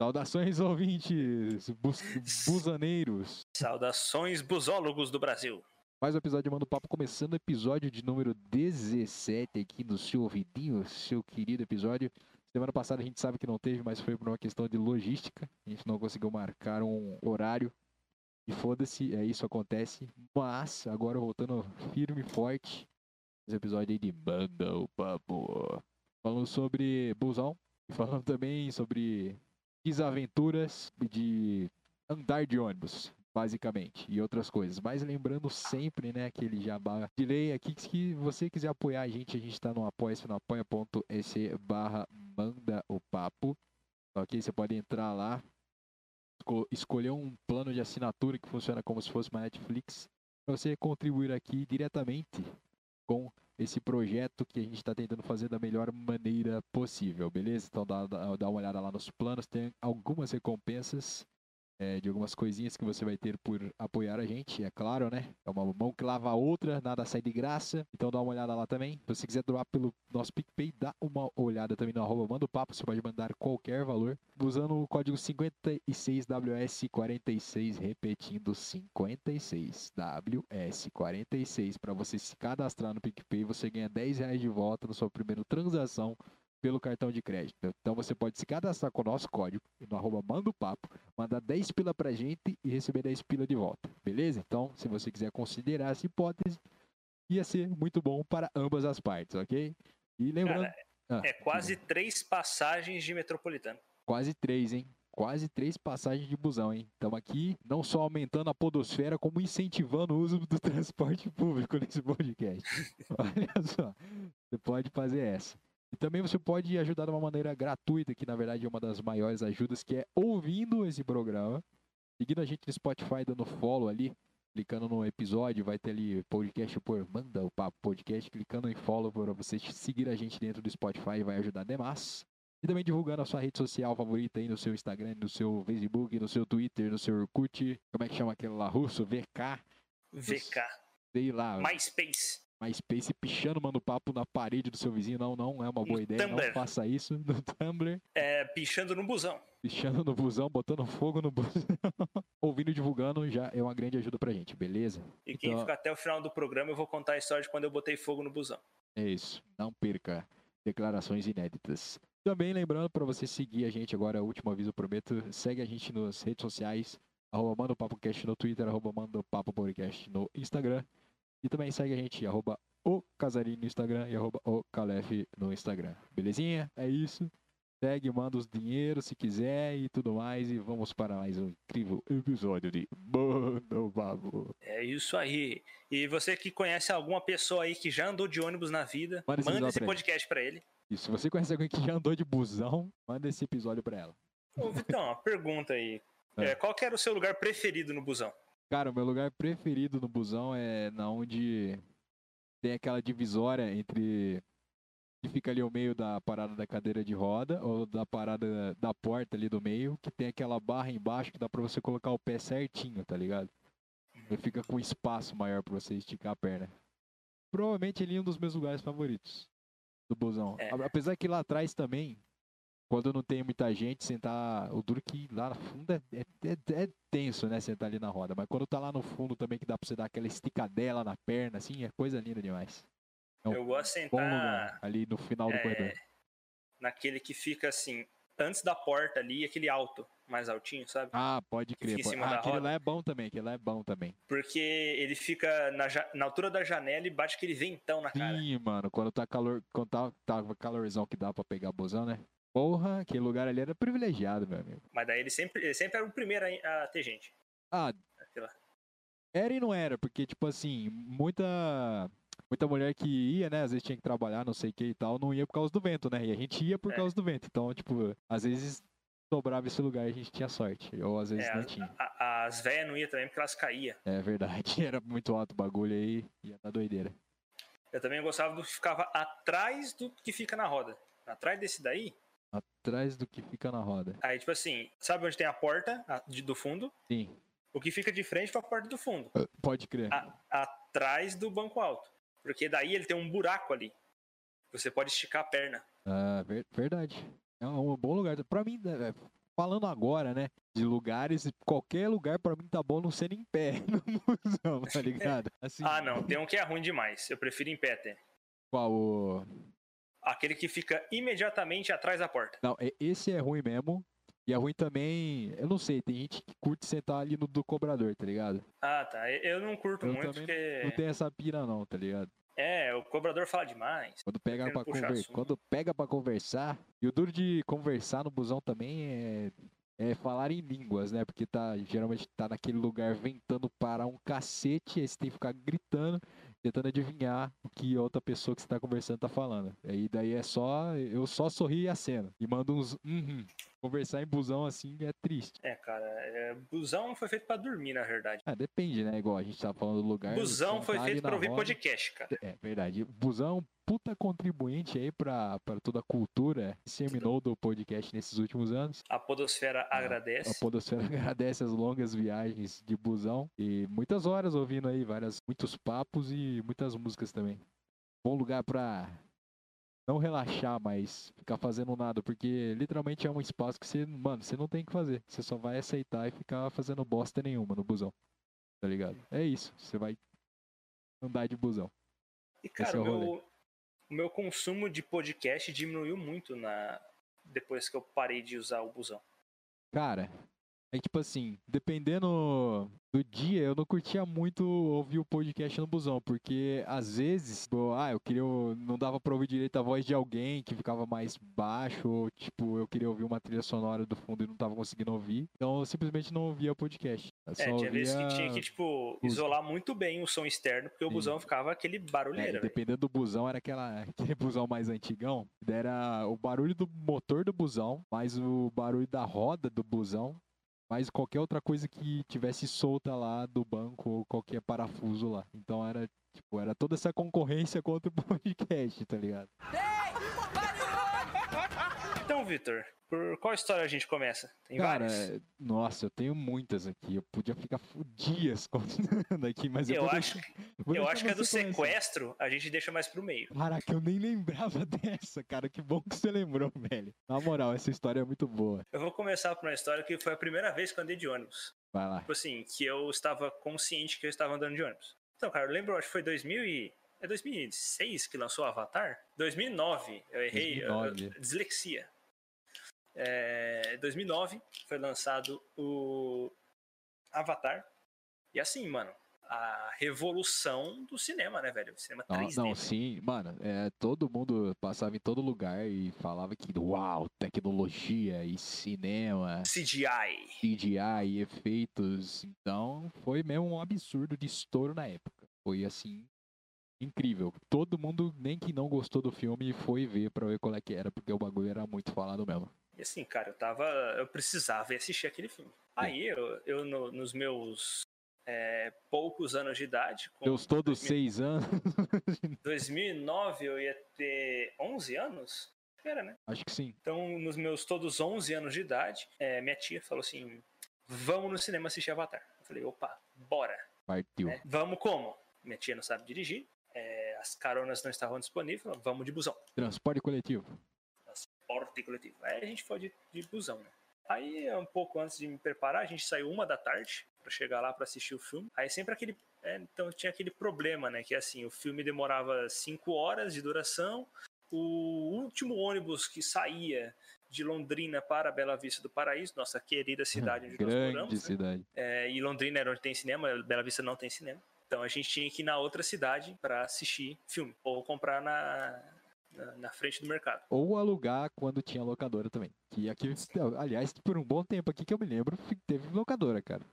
Saudações, ouvintes, bus busaneiros. Saudações, busólogos do Brasil. Mais um episódio de Manda o Papo, começando o episódio de número 17 aqui no seu ouvidinho, seu querido episódio. Semana passada a gente sabe que não teve, mas foi por uma questão de logística. A gente não conseguiu marcar um horário. E foda-se, é isso acontece. Mas, agora voltando firme e forte, esse episódio aí de Manda o Papo. Falando sobre busão, e falando também sobre desaventuras de andar de ônibus, basicamente, e outras coisas. Mas lembrando sempre, né, aquele jabá de lei aqui, que se você quiser apoiar a gente, a gente está no apoia-se no apoia.se barra manda o papo, ok? Você pode entrar lá, escolher um plano de assinatura que funciona como se fosse uma Netflix, para você contribuir aqui diretamente com esse projeto que a gente está tentando fazer da melhor maneira possível, beleza? Então dá, dá, uma olhada lá nos planos, tem algumas recompensas é, de algumas coisinhas que você vai ter por apoiar a gente, é claro, né? É uma mão que lava a outra, nada sai de graça. Então dá uma olhada lá também. Se você quiser doar pelo nosso PicPay, dá uma olhada também no arroba Manda o Papo, você pode mandar qualquer valor. Usando o código 56WS46, repetindo 56WS46. Para você se cadastrar no PicPay, você ganha 10 reais de volta na sua primeira transação pelo cartão de crédito. Então você pode se cadastrar com o nosso código no arroba manda o papo, mandar 10 pila pra gente e receber 10 pila de volta. Beleza? Então, se você quiser considerar essa hipótese, ia ser muito bom para ambas as partes, ok? E lembrando. Cara, ah, é quase três passagens de metropolitano. Quase três, hein? Quase três passagens de busão, hein? Estamos aqui não só aumentando a podosfera, como incentivando o uso do transporte público nesse podcast. Olha só, você pode fazer essa. E também você pode ajudar de uma maneira gratuita, que na verdade é uma das maiores ajudas, que é ouvindo esse programa, seguindo a gente no Spotify, dando follow ali, clicando no episódio, vai ter ali podcast por Manda o Papo Podcast, clicando em follow para você seguir a gente dentro do Spotify, vai ajudar demais. E também divulgando a sua rede social favorita aí no seu Instagram, no seu Facebook, no seu Twitter, no seu Orkut, como é que chama aquele lá russo? VK. VK. Sei lá. MySpace. MySpace pichando, manda papo na parede do seu vizinho. Não, não é uma boa no ideia. Tumblr. Não faça isso no Tumblr. É, pichando no busão. Pichando no busão, botando fogo no busão. Ouvindo e divulgando já é uma grande ajuda pra gente, beleza? E quem então... fica até o final do programa, eu vou contar a história de quando eu botei fogo no busão. É isso. Não perca declarações inéditas. Também lembrando para você seguir a gente agora, último aviso, prometo, segue a gente nas redes sociais, arroba Manda o Papo Cast no Twitter, arroba Manda o Papo Podcast no Instagram. E também segue a gente, arroba o Casarinho no Instagram e arroba o Calef no Instagram. Belezinha? É isso. Segue, manda os dinheiros se quiser e tudo mais. E vamos para mais um incrível episódio de Manda o Babo. É isso aí. E você que conhece alguma pessoa aí que já andou de ônibus na vida, manda, manda esse podcast para ele. E se você conhece alguém que já andou de busão, manda esse episódio para ela. Ô, Vitão, uma pergunta aí. É. É, qual era o seu lugar preferido no busão? Cara, o meu lugar preferido no busão é na onde tem aquela divisória entre que fica ali ao meio da parada da cadeira de roda ou da parada da porta ali do meio, que tem aquela barra embaixo que dá para você colocar o pé certinho, tá ligado? E fica com espaço maior para você esticar a perna. Provavelmente ele é um dos meus lugares favoritos do busão. É. Apesar que lá atrás também quando não tem muita gente, sentar. O duro que lá no fundo é, é, é, é, tenso, né? Sentar ali na roda. Mas quando tá lá no fundo também, que dá pra você dar aquela esticadela na perna, assim, é coisa linda demais. É um eu gosto de sentar. ali no final do é, corredor. Naquele que fica assim, antes da porta ali, aquele alto, mais altinho, sabe? Ah, pode crer. Pode. Ah, aquele lá é bom também, aquele lá é bom também. Porque ele fica na, na altura da janela e bate aquele ventão na cara. Sim, mano, quando tá calor, quando tá, tá calorzão que dá pra pegar bozão, né? Porra, aquele lugar ali era privilegiado, meu amigo. Mas daí ele sempre, ele sempre era o primeiro a, a ter gente. Ah. Era e não era, porque, tipo assim, muita. Muita mulher que ia, né? Às vezes tinha que trabalhar, não sei o que e tal, não ia por causa do vento, né? E a gente ia por é. causa do vento. Então, tipo, às vezes sobrava esse lugar e a gente tinha sorte. Ou às vezes é, não tinha. A, as velhas não iam também porque elas caíam. É verdade. Era muito alto o bagulho aí, ia dar doideira. Eu também gostava do que ficava atrás do que fica na roda. Atrás desse daí, Atrás do que fica na roda. Aí, tipo assim, sabe onde tem a porta a, de, do fundo? Sim. O que fica de frente para a porta do fundo. Uh, pode crer. A, atrás do banco alto. Porque daí ele tem um buraco ali. Você pode esticar a perna. Ah, ver, verdade. É um bom lugar. Pra mim, é, falando agora, né? De lugares, qualquer lugar para mim tá bom não sendo em pé no museu, tá ligado? Assim, ah, não, tem um que é ruim demais. Eu prefiro em pé, até. Qual o. Aquele que fica imediatamente atrás da porta. Não, esse é ruim mesmo. E é ruim também, eu não sei, tem gente que curte sentar ali no do cobrador, tá ligado? Ah, tá. Eu não curto eu muito porque. Não tem essa pira, não, tá ligado? É, o cobrador fala demais. Quando pega, pra conver... Quando pega pra conversar. E o duro de conversar no busão também é é, falar em línguas, né? Porque tá, geralmente tá naquele lugar ventando para um cacete, aí você tem que ficar gritando, tentando adivinhar o que a outra pessoa que você tá conversando tá falando. Aí daí é só, eu só sorri e aceno. E mando uns uhum. Conversar em busão assim é triste. É, cara, é, busão foi feito para dormir, na verdade. Ah, depende, né? Igual a gente tava falando do lugar. Busão foi feito para ouvir roda. podcast, cara. É, verdade. Busão puta contribuinte aí para toda a cultura disseminou do podcast nesses últimos anos. A Podosfera a, agradece. A Podosfera agradece as longas viagens de busão e muitas horas ouvindo aí várias, muitos papos e muitas músicas também. Bom lugar para não relaxar, mas ficar fazendo nada, porque literalmente é um espaço que você, mano, você não tem que fazer. Você só vai aceitar e ficar fazendo bosta nenhuma no busão. Tá ligado? É isso. Você vai andar de busão. E cara, é o meu, o meu consumo de podcast diminuiu muito na depois que eu parei de usar o busão. Cara, é tipo assim, dependendo do dia, eu não curtia muito ouvir o podcast no busão, porque às vezes, tipo, ah, eu queria, não dava pra ouvir direito a voz de alguém que ficava mais baixo, ou tipo, eu queria ouvir uma trilha sonora do fundo e não tava conseguindo ouvir, então eu simplesmente não ouvia podcast. é, tinha vezes que tinha que, tipo, isolar muito bem o som externo, porque o Sim. busão ficava aquele barulheiro. É, dependendo do busão, era aquela, aquele busão mais antigão, era o barulho do motor do busão, mais o barulho da roda do busão, mas qualquer outra coisa que tivesse solta lá do banco ou qualquer parafuso lá. Então era, tipo, era toda essa concorrência contra o podcast, tá ligado? Então, Vitor, por qual história a gente começa? Tem Cara, várias? nossa, eu tenho muitas aqui. Eu podia ficar dias contando aqui, mas eu, eu acho, deixar, eu acho que a do sequestro a gente deixa mais pro meio. Caraca, eu nem lembrava dessa, cara. Que bom que você lembrou, velho. Na moral, essa história é muito boa. Eu vou começar por uma história que foi a primeira vez que eu andei de ônibus. Vai lá. Tipo assim, que eu estava consciente que eu estava andando de ônibus. Então, cara, eu lembro, acho que foi 2000 e... É 2006 que lançou o Avatar? 2009. Eu errei. 2009. Eu, dislexia é, 2009 foi lançado o Avatar. E assim, mano, a revolução do cinema, né, velho? O cinema 3D. Não, não sim, mano, é, todo mundo passava em todo lugar e falava que, uau, tecnologia e cinema. CGI. CGI e efeitos. Então, foi mesmo um absurdo de estouro na época. Foi assim, incrível. Todo mundo, nem que não gostou do filme, foi ver pra ver qual é que era, porque o bagulho era muito falado mesmo. E assim, cara, eu tava. Eu precisava assistir aquele filme. Aí eu, eu no, nos meus é, poucos anos de idade. Meus todos 2000, seis anos. 2009 eu ia ter 11 anos? Era, né? Acho que sim. Então, nos meus todos 11 anos de idade, é, minha tia falou assim: vamos no cinema assistir Avatar. Eu falei: opa, bora. Partiu. É, vamos como? Minha tia não sabe dirigir, é, as caronas não estavam disponíveis, vamos de busão. Transporte coletivo transporte coletivo. Aí a gente foi de, de busão, né? Aí, um pouco antes de me preparar, a gente saiu uma da tarde para chegar lá para assistir o filme. Aí sempre aquele. É, então tinha aquele problema, né? Que assim, o filme demorava cinco horas de duração. O último ônibus que saía de Londrina para Bela Vista do Paraíso, nossa querida cidade onde Grande nós moramos. Né? cidade. Né? É, e Londrina era onde tem cinema, Bela Vista não tem cinema. Então a gente tinha que ir na outra cidade para assistir filme ou comprar na, na, na, frente do mercado. Ou alugar quando tinha locadora também. Que aqui, aliás, por um bom tempo aqui que eu me lembro, teve locadora, cara.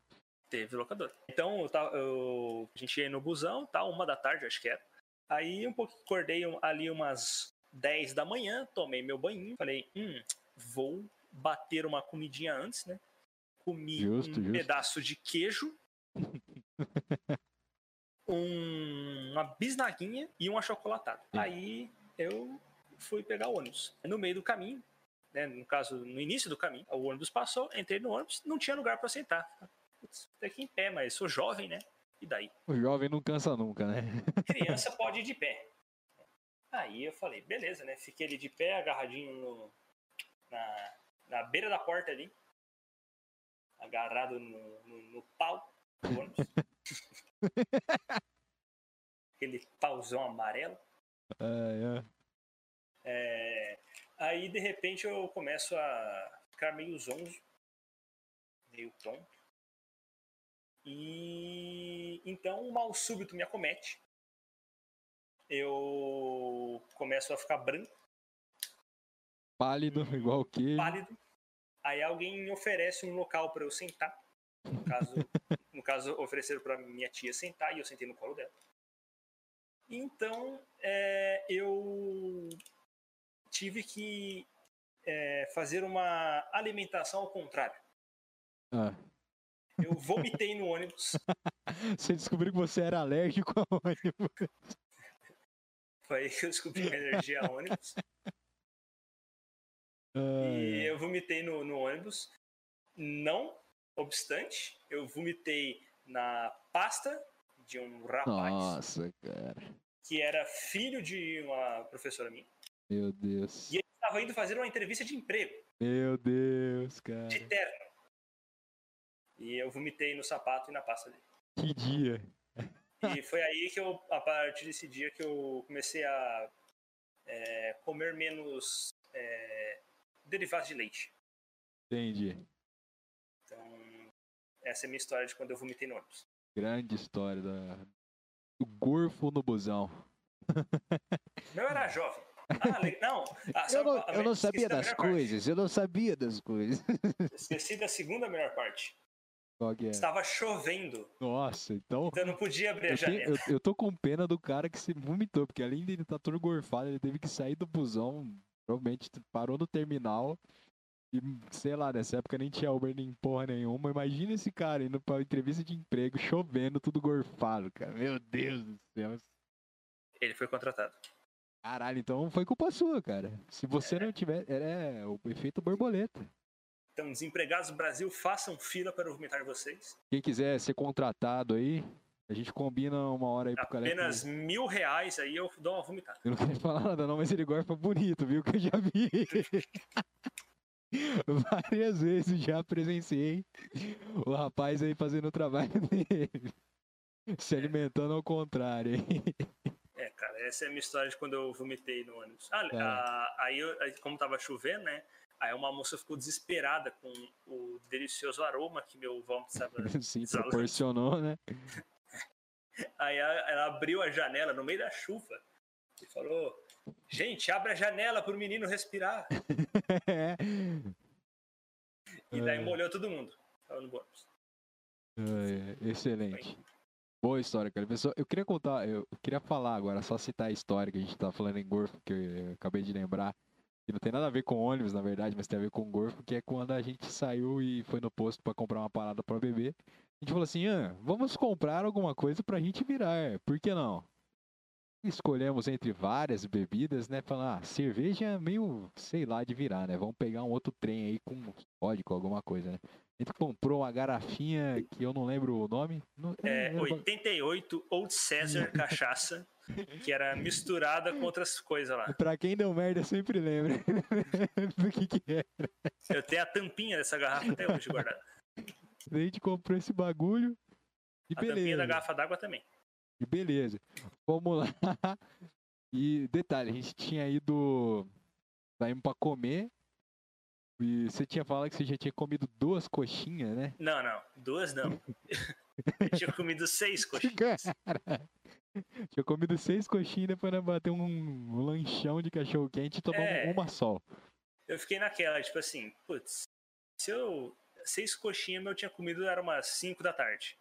Teve locadora. Então, eu, eu, a gente ia no busão, tá, uma da tarde, acho que era. Aí, um pouco, acordei ali umas 10 da manhã, tomei meu banho, falei, hum, vou bater uma comidinha antes, né? Comi justo, um justo. pedaço de queijo, um, uma bisnaguinha e um achocolatado. Aí eu fui pegar o ônibus. No meio do caminho, né, no caso, no início do caminho, o ônibus passou, entrei no ônibus, não tinha lugar para sentar. Putz, aqui em pé, mas sou jovem, né? E daí? O jovem não cansa nunca, né? Criança pode ir de pé. Aí eu falei, beleza, né? Fiquei ali de pé, agarradinho no, na, na beira da porta ali. agarrado no, no, no pau do ônibus. Aquele pauzão amarelo. Ah, é. É, aí, de repente, eu começo a ficar meio zonzo, meio tonto. E então o mal súbito me acomete. Eu começo a ficar branco. Pálido, igual o quê? Pálido. Aí alguém me oferece um local para eu sentar. No caso, no caso ofereceram para minha tia sentar e eu sentei no colo dela. Então, é, eu tive que é, fazer uma alimentação ao contrário. Ah. Eu vomitei no ônibus. você descobriu que você era alérgico ao ônibus. Foi aí que eu descobri a energia a ônibus. Ah, E eu vomitei no, no ônibus. Não obstante, eu vomitei na pasta de um rapaz Nossa, cara. que era filho de uma professora minha. Meu Deus. E ele estava indo fazer uma entrevista de emprego, Meu Deus, cara. de terno. E eu vomitei no sapato e na pasta dele. Que dia. E foi aí que eu, a partir desse dia, que eu comecei a é, comer menos é, derivados de leite. Entendi. Então, essa é a minha história de quando eu vomitei no ônibus. Grande história da... do gorfo no busão. Não era jovem. Ah, não. Ah, Eu não, eu não sabia da das parte. coisas, eu não sabia das coisas. Esqueci da segunda melhor parte. É? Estava chovendo, Nossa, então. então eu não podia abrir a Eu, janela. eu- eu tô com pena do cara que se vomitou, porque além de ele estar todo gorfado, ele teve que sair do busão, provavelmente parou no terminal. E, sei lá, nessa época nem tinha Uber nem porra nenhuma. Imagina esse cara indo pra entrevista de emprego, chovendo, tudo gorfado, cara. Meu Deus do céu. Ele foi contratado. Caralho, então foi culpa sua, cara. Se você não tiver. Era o efeito borboleta. Então, desempregados do Brasil, façam fila para vomitar vocês. Quem quiser ser contratado aí, a gente combina uma hora aí pro cara. Apenas mil reais aí eu dou uma vomitada. Eu não quero falar nada não, mas ele gorfa bonito, viu? Que eu já vi. Várias vezes já presenciei o rapaz aí fazendo o trabalho dele. Se alimentando ao contrário? É, cara, essa é a minha história de quando eu vomitei no ônibus. Ah, Tá. a- aí, eu- como tava chovendo, né? Aí uma moça ficou desesperada com o delicioso aroma que meu vômito estava. Sim, proporcionou, né? Aí ela abriu a janela no meio da chuva e falou: Gente, abre a janela pro menino respirar. E daí molhou todo mundo. Tava no ônibus. Excelente. Boa história, cara. Pessoal, eu queria contar, eu queria falar agora, só citar a história que a gente tá falando em Gorfo, que eu acabei de lembrar. Que não tem nada a ver com ônibus, na verdade, mas tem a ver com Gorfo, que é quando a gente saiu e foi no posto pra comprar uma parada pra beber. A gente falou assim, ah, vamos comprar alguma coisa pra gente virar, por que não? Escolhemos entre várias bebidas, né? Falar, ah, cerveja é meio, sei lá, de virar, né? Vamos pegar um outro trem aí com código, alguma coisa, né? A gente comprou uma garrafinha que eu não lembro o nome. Não, É, era ba- 88 Old Caesar cachaça, que era misturada com outras coisas lá. Pra quem deu merda, sempre lembra do que que é. Eu tenho a tampinha dessa garrafa até hoje guardada. A gente comprou esse bagulho e A tampinha da beleza. garrafa d'água também. Beleza. Vamos lá. E detalhe, a gente tinha ido. Saímos pra comer. E você tinha falado que você já tinha comido duas coxinhas, né? Não, não. Duas não. Eu tinha comido seis coxinhas. Cara, tinha comido seis coxinhas depois bater um, lanchão de cachorro quente e tomamos É. uma só. Eu fiquei naquela, tipo assim, putz, se eu. Seis coxinhas eu tinha comido era umas 5 da tarde.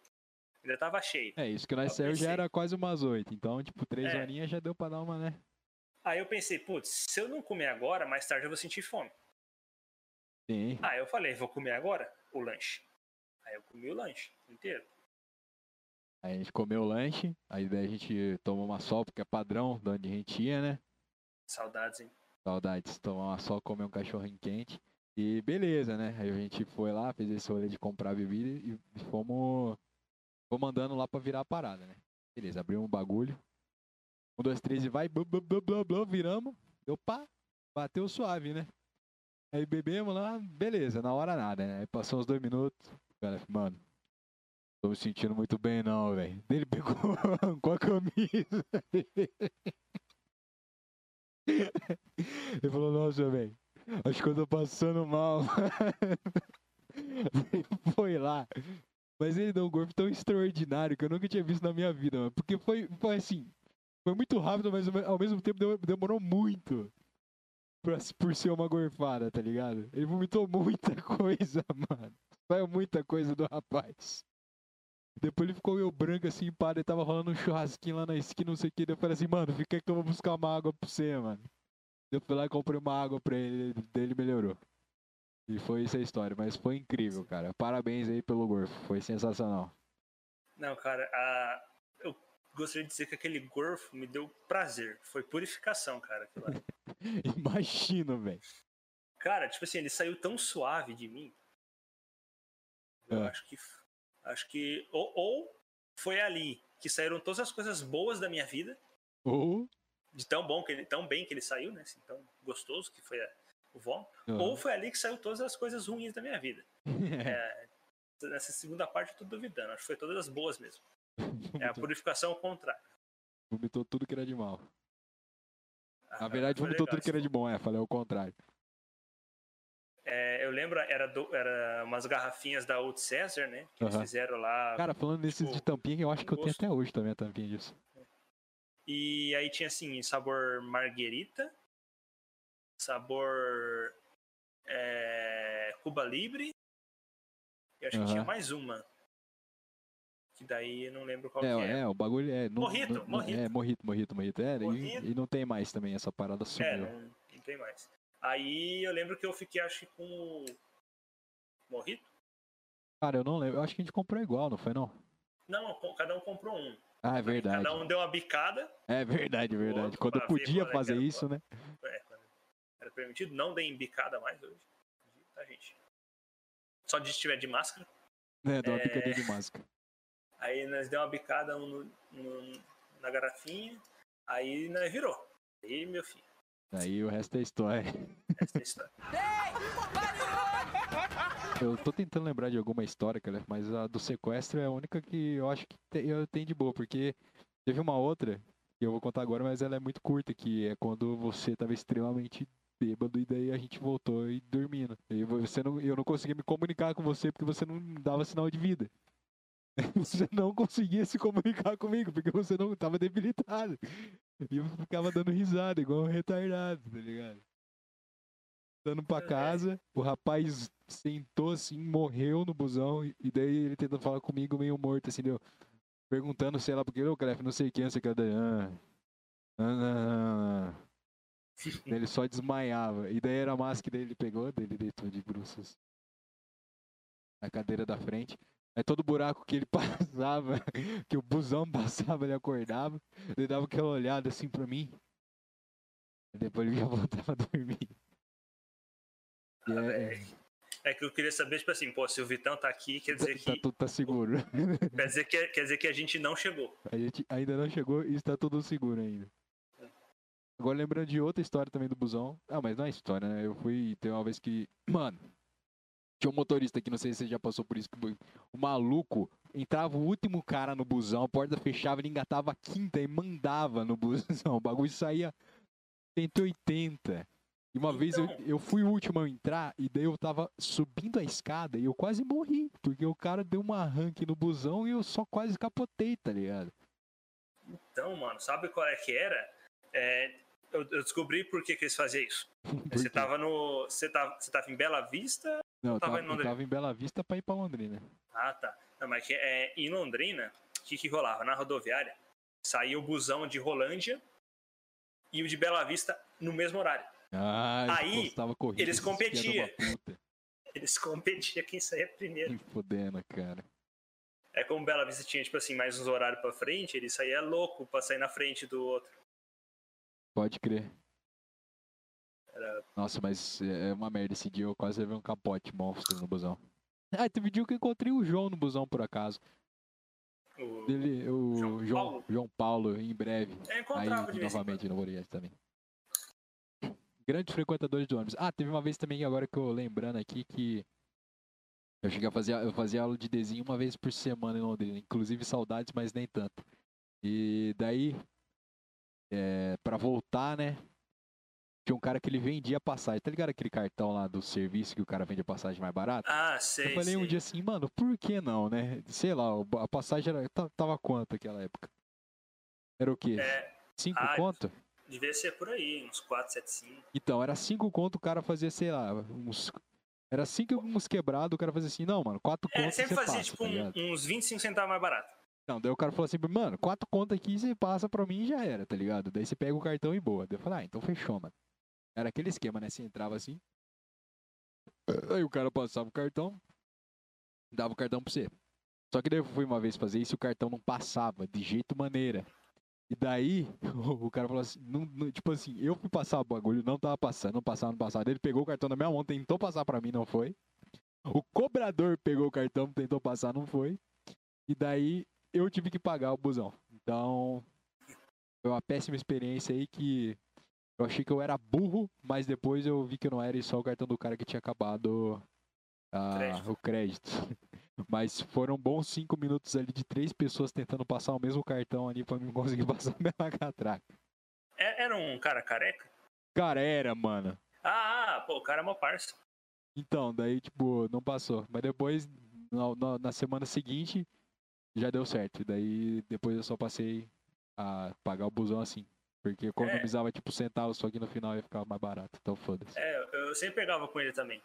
Ainda tava cheio. É, isso que nós saímos já era quase umas oito. Então, tipo, três É. horinhas já deu pra dar uma, né? Aí eu pensei, putz, se eu não comer agora, mais tarde eu vou sentir fome. Sim. Aí eu falei, vou comer agora o lanche. Aí eu comi o lanche inteiro. Aí a gente comeu o lanche, aí daí a gente tomou uma sol, porque é padrão de onde a gente ia, né? Saudades, hein? Saudades, tomar uma sol, comer um cachorrinho quente. E beleza, né? Aí a gente foi lá, fez esse rolê de comprar bebida e fomos, fomos andando lá pra virar a parada, né? Beleza, abriu um bagulho. Um, dois, três e vai, blá, blá, blá, blá, viramos. Deu pá, bateu suave, né? Aí bebemos lá, beleza, na hora nada, né? Aí passou uns dois minutos, Cara, mano, tô me sentindo muito bem não, velho. Ele pegou com a camisa. Ele falou, nossa, velho, acho que eu tô passando mal. foi lá. Mas ele deu um golpe tão extraordinário que eu nunca tinha visto na minha vida, mano. Porque foi, foi assim, foi muito rápido, mas ao mesmo tempo demorou muito pra, por ser uma gorfada, tá ligado? Ele vomitou muita coisa, mano. Saiu muita coisa do rapaz. Depois ele ficou meio branco assim, para, ele tava rolando um churrasquinho lá na esquina, não sei o que. Eu falei assim, mano, fica que eu vou buscar uma água pra você, mano. Eu fui lá e comprei uma água pra ele, dele melhorou. E foi isso a história, mas foi incrível, cara. Parabéns aí pelo gorfo, foi sensacional. Não, cara, a... eu gostaria de dizer que aquele gorfo me deu prazer. Foi purificação, cara. Imagino, velho. Cara, tipo assim, ele saiu tão suave de mim. Eu é. acho que Acho que. Ou, ou, foi ali que saíram todas as coisas boas da minha vida. Ou. De tão bom que ele, tão bem que ele saiu, né? Assim, tão gostoso que foi a, o vômito. Uhum. Ou foi ali que saiu todas as coisas ruins da minha vida. é, nessa segunda parte eu tô duvidando. Acho que foi todas as boas mesmo. É a purificação ao contrário. Vomitou tudo que era de mal. Ah, Na verdade, vomitou tudo que era de bom, é, falei o contrário. É, eu lembro, era, do, era umas garrafinhas da Old Caesar, né? Que uhum. eles fizeram lá. Cara, falando tipo, nesses de tampinha, eu acho que eu tenho até hoje também a tampinha disso. E aí tinha assim, sabor marguerita, sabor é, Cuba Libre, e acho uhum. que tinha mais uma. Que daí eu não lembro qual é, é. É, o bagulho é. Não, morrito, não, morrito. É, morrito, morrito, morrito. É, morrito. E, e, não tem mais também essa parada sumiu. É, não, não tem mais. Aí eu lembro que eu fiquei, acho que com Morrito. Cara, eu não lembro. Eu acho que a gente comprou igual, não foi não? Não, cada um comprou um. Ah, é verdade. Cada um deu uma bicada. É verdade, verdade. Quando eu podia fazer isso, né? É, era permitido. Não deem bicada mais hoje. Tá, gente? Só de estiver de máscara. É, dá uma é... bicadinha de máscara. Aí nós deu uma bicada no, no, na garrafinha. Aí nós virou. Aí, meu filho. Aí o resto é história. Resto é história. eu tô tentando lembrar de alguma história, cara, mas a do sequestro é a única que eu acho que eu tenho de boa, porque teve uma outra que eu vou contar agora, mas ela é muito curta, que é quando você tava extremamente bêbado e daí a gente voltou e dormindo. E você não, eu não conseguia me comunicar com você porque você não dava sinal de vida. Você não conseguia se comunicar comigo porque você não estava debilitado. E eu ficava dando risada, igual um retardado, tá ligado? Dando pra é. casa, o rapaz sentou assim, morreu no busão, e daí ele tentando falar comigo meio morto, assim, deu. Perguntando, sei lá, porque eu, Clef, não sei quem, sei que ah, ah, ah, ah. Ele só desmaiava. E daí era a máscara dele, ele pegou, dele deitou de bruços na cadeira da frente. Aí todo buraco que ele passava, que o busão passava, ele acordava, ele dava aquela olhada assim pra mim. E depois ele já voltava a dormir. Ah, é... é... que eu queria saber, tipo assim, pô, se o Vitão tá aqui, quer dizer tá, que. Tudo tá seguro. Quer dizer que, quer dizer que a gente não chegou. A gente ainda não chegou e está tudo seguro ainda. Agora lembrando de outra história também do busão. Ah, mas não é história, né? Eu fui. Tem uma vez que. Mano, tinha um motorista aqui, não sei se você já passou por isso, que o maluco entrava o último cara no busão, a porta fechava, ele engatava a quinta e mandava no busão. O bagulho saía 180. E uma então... vez eu, eu fui o último a entrar e daí eu tava subindo a escada e eu quase morri, porque o cara deu uma arranque no busão e eu só quase capotei, tá ligado? Então, mano, sabe qual é que era? É, eu, descobri por que, que eles faziam isso. você tava no. Você tava, você tava em Bela Vista não, eu tava, eu tava em Bela Vista pra ir pra Londrina. Ah, tá. Não, mas é, em Londrina, o que, que rolava? Na rodoviária, saía o busão de Rolândia e o de Bela Vista no mesmo horário. Ah, Aí, corrida, eles competiam. Eles competiam quem saía primeiro. Fudendo, cara. É como Bela Vista tinha, tipo assim, mais uns horários pra frente, ele saía louco pra sair na frente do outro. Pode crer. Era... Nossa, mas é, é uma merda. Esse dia eu quase levei um capote monstro no busão. Ah, teve um dia que eu encontrei o João no busão, por acaso. O, Ele, o João, João, Paulo. João Paulo, em breve. É, Aí, novamente, no Oriente também. Grandes frequentadores de ônibus. Ah, teve uma vez também, agora que eu lembrando aqui, que Eu cheguei a fazer, eu fazia aula de desenho uma vez por semana em Londrina, inclusive saudades, mas nem tanto. E daí, é, para voltar, né? Tinha um cara que ele vendia passagem. Tá ligado aquele cartão lá do serviço que o cara vende a passagem mais barata? Ah, sei. Eu falei sei. um dia assim, mano, por que não, né? Sei lá, a passagem era, tava quanto naquela época? Era o quê? É, Cinco ah, conto? devia ser por aí, uns 4, 7, 5. Então, era cinco conto, o cara fazia, sei lá, uns. Era cinco uns quebrados, o cara fazia assim, não, mano, quatro É, contos sempre você fazia passa, tipo tá um- uns 25 centavos mais barato. Não, daí o cara falou assim, mano, quatro contas aqui você passa pra mim e já era, tá ligado? Daí você pega o cartão e boa. Daí eu falei, ah, então fechou, mano. Era aquele esquema, né? Você entrava assim. Aí o cara passava o cartão, dava o cartão pra você. Só que daí eu fui uma vez fazer isso e o cartão não passava, de jeito maneira. E daí, o cara falou assim, não- não- tipo assim, eu fui passar o bagulho, não tava passando, não passava, não passava. Ele pegou o cartão na minha mão, tentou passar pra mim, não foi. O cobrador pegou o cartão, tentou passar, não foi. E daí eu tive que pagar o busão. Então, foi uma péssima experiência aí que eu achei que eu era burro, mas depois eu vi que eu não era e só o cartão do cara que tinha acabado ah, Crédito. o crédito. Mas foram bons cinco minutos ali de três pessoas tentando passar o mesmo cartão ali pra mim conseguir passar a mesma catraca. É- Era um cara careca? Cara, era, mano. Ah, ah, pô, o cara é uma parça. Então, daí, tipo, não passou. Mas depois, na, na- na semana seguinte, já deu certo. E daí, depois eu só passei a pagar o busão assim. Porque economizava, tipo, centavos, só que no final ia ficar mais barato. Então, foda-se. É, eu sempre pegava com ele também.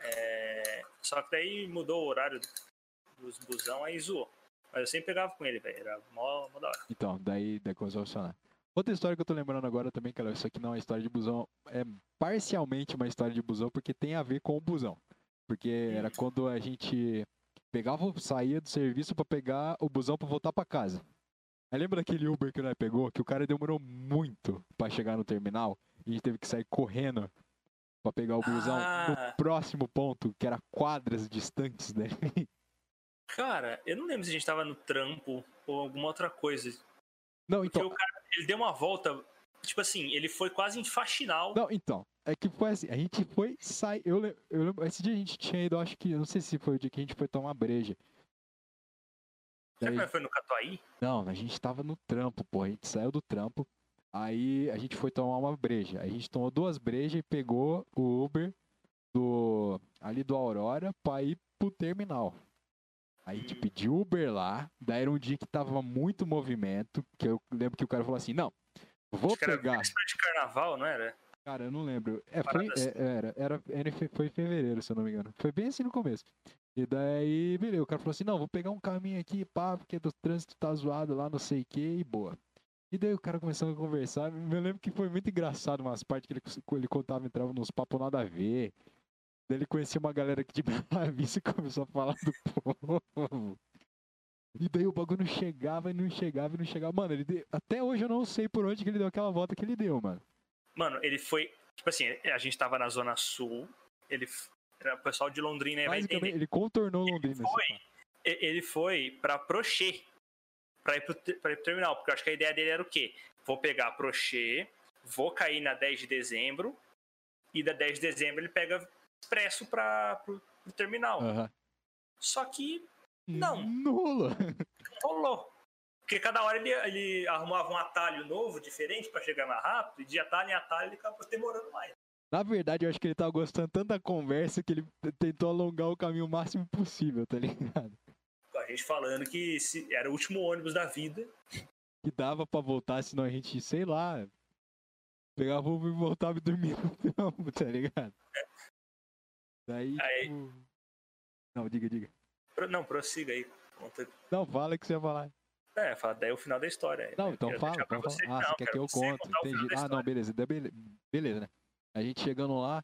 É, Só que daí mudou o horário dos busão, aí zoou. Mas eu sempre pegava com ele, velho. Era mó, mó da hora. Então, daí, daí começou a funcionar. Outra história que eu tô lembrando agora também, que isso aqui não é uma história de busão, é parcialmente uma história de busão, porque tem a ver com o busão. Porque era quando a gente pegava, saía do serviço pra pegar o busão pra voltar pra casa. Aí lembra daquele Uber que nós pegou, que o cara demorou muito pra chegar no terminal e a gente teve que sair correndo pra pegar o busão Ah. no próximo ponto, que era quadras distantes dele. Cara, eu não lembro se a gente tava no trampo ou alguma outra coisa. Não, Porque então, o cara, ele deu uma volta. Tipo assim, ele foi quase em faxinal. Não, então, é que foi assim, a gente foi sair, eu, eu lembro, esse dia a gente tinha ido, acho que, eu não sei se foi o dia que a gente foi tomar breja. Será Daí- que foi no Catuaí? não, a gente tava no trampo, pô, a gente saiu do trampo, aí a gente foi tomar uma breja, aí a gente tomou duas brejas e pegou o Uber do, ali do Aurora pra ir pro terminal. Aí a gente Hum. pediu Uber lá, daí era um dia que tava muito movimento, que eu lembro que o cara falou assim, não, vou Acho era pegar... véspera de carnaval, não era? Cara, eu não lembro. É, foi, assim. é, era, era, foi em fevereiro, se eu não me engano. Foi bem assim no começo. E daí, beleza, o cara falou assim, não, vou pegar um caminho aqui, pá, porque do trânsito tá zoado lá, não sei o que, e boa. E daí o cara começou a conversar, eu lembro que foi muito engraçado umas partes que ele, ele contava, entrava nos papos nada a ver. Daí ele conhecia uma galera que de Bela Vista e começou a falar do povo. E daí o bagulho não chegava e não chegava e não chegava. Mano, ele deu- até hoje eu não sei por onde que ele deu aquela volta que ele deu, mano. Mano, ele foi. Tipo assim, a gente tava na Zona Sul. Ele. o pessoal de Londrina aí vai entender. Ele contornou Londrina. assim, foi. Ele foi pra Prochê. Pra ir, pro, pra ir pro terminal. Porque eu acho que a ideia dele era o quê? Vou pegar Prochê, vou cair na 10 de dezembro. E da 10 de dezembro ele pega expresso pra, pro, pro terminal. Aham. Só que Não. Nulo. não rolou. Porque cada hora ele, ele arrumava um atalho novo, diferente, pra chegar mais rápido. E de atalho em atalho ele acabou demorando mais. Na verdade, eu acho que ele tava gostando tanto da conversa que ele tentou alongar o caminho o máximo possível, tá ligado? Com a gente falando que era o último ônibus da vida. Que dava pra voltar, senão a gente, sei lá, pegava o e voltava e dormia no trampo, tá ligado? Daí, Aí- tipo... Não, diga, diga. Não, prossiga aí. Conta. Não, fala que você ia falar. É, fala daí o final da história. Não, Eu então fala, pra você. fala. Ah, Não, você quer que eu conte, entendi. Ah, não, beleza, bele- beleza, né? A gente chegando lá,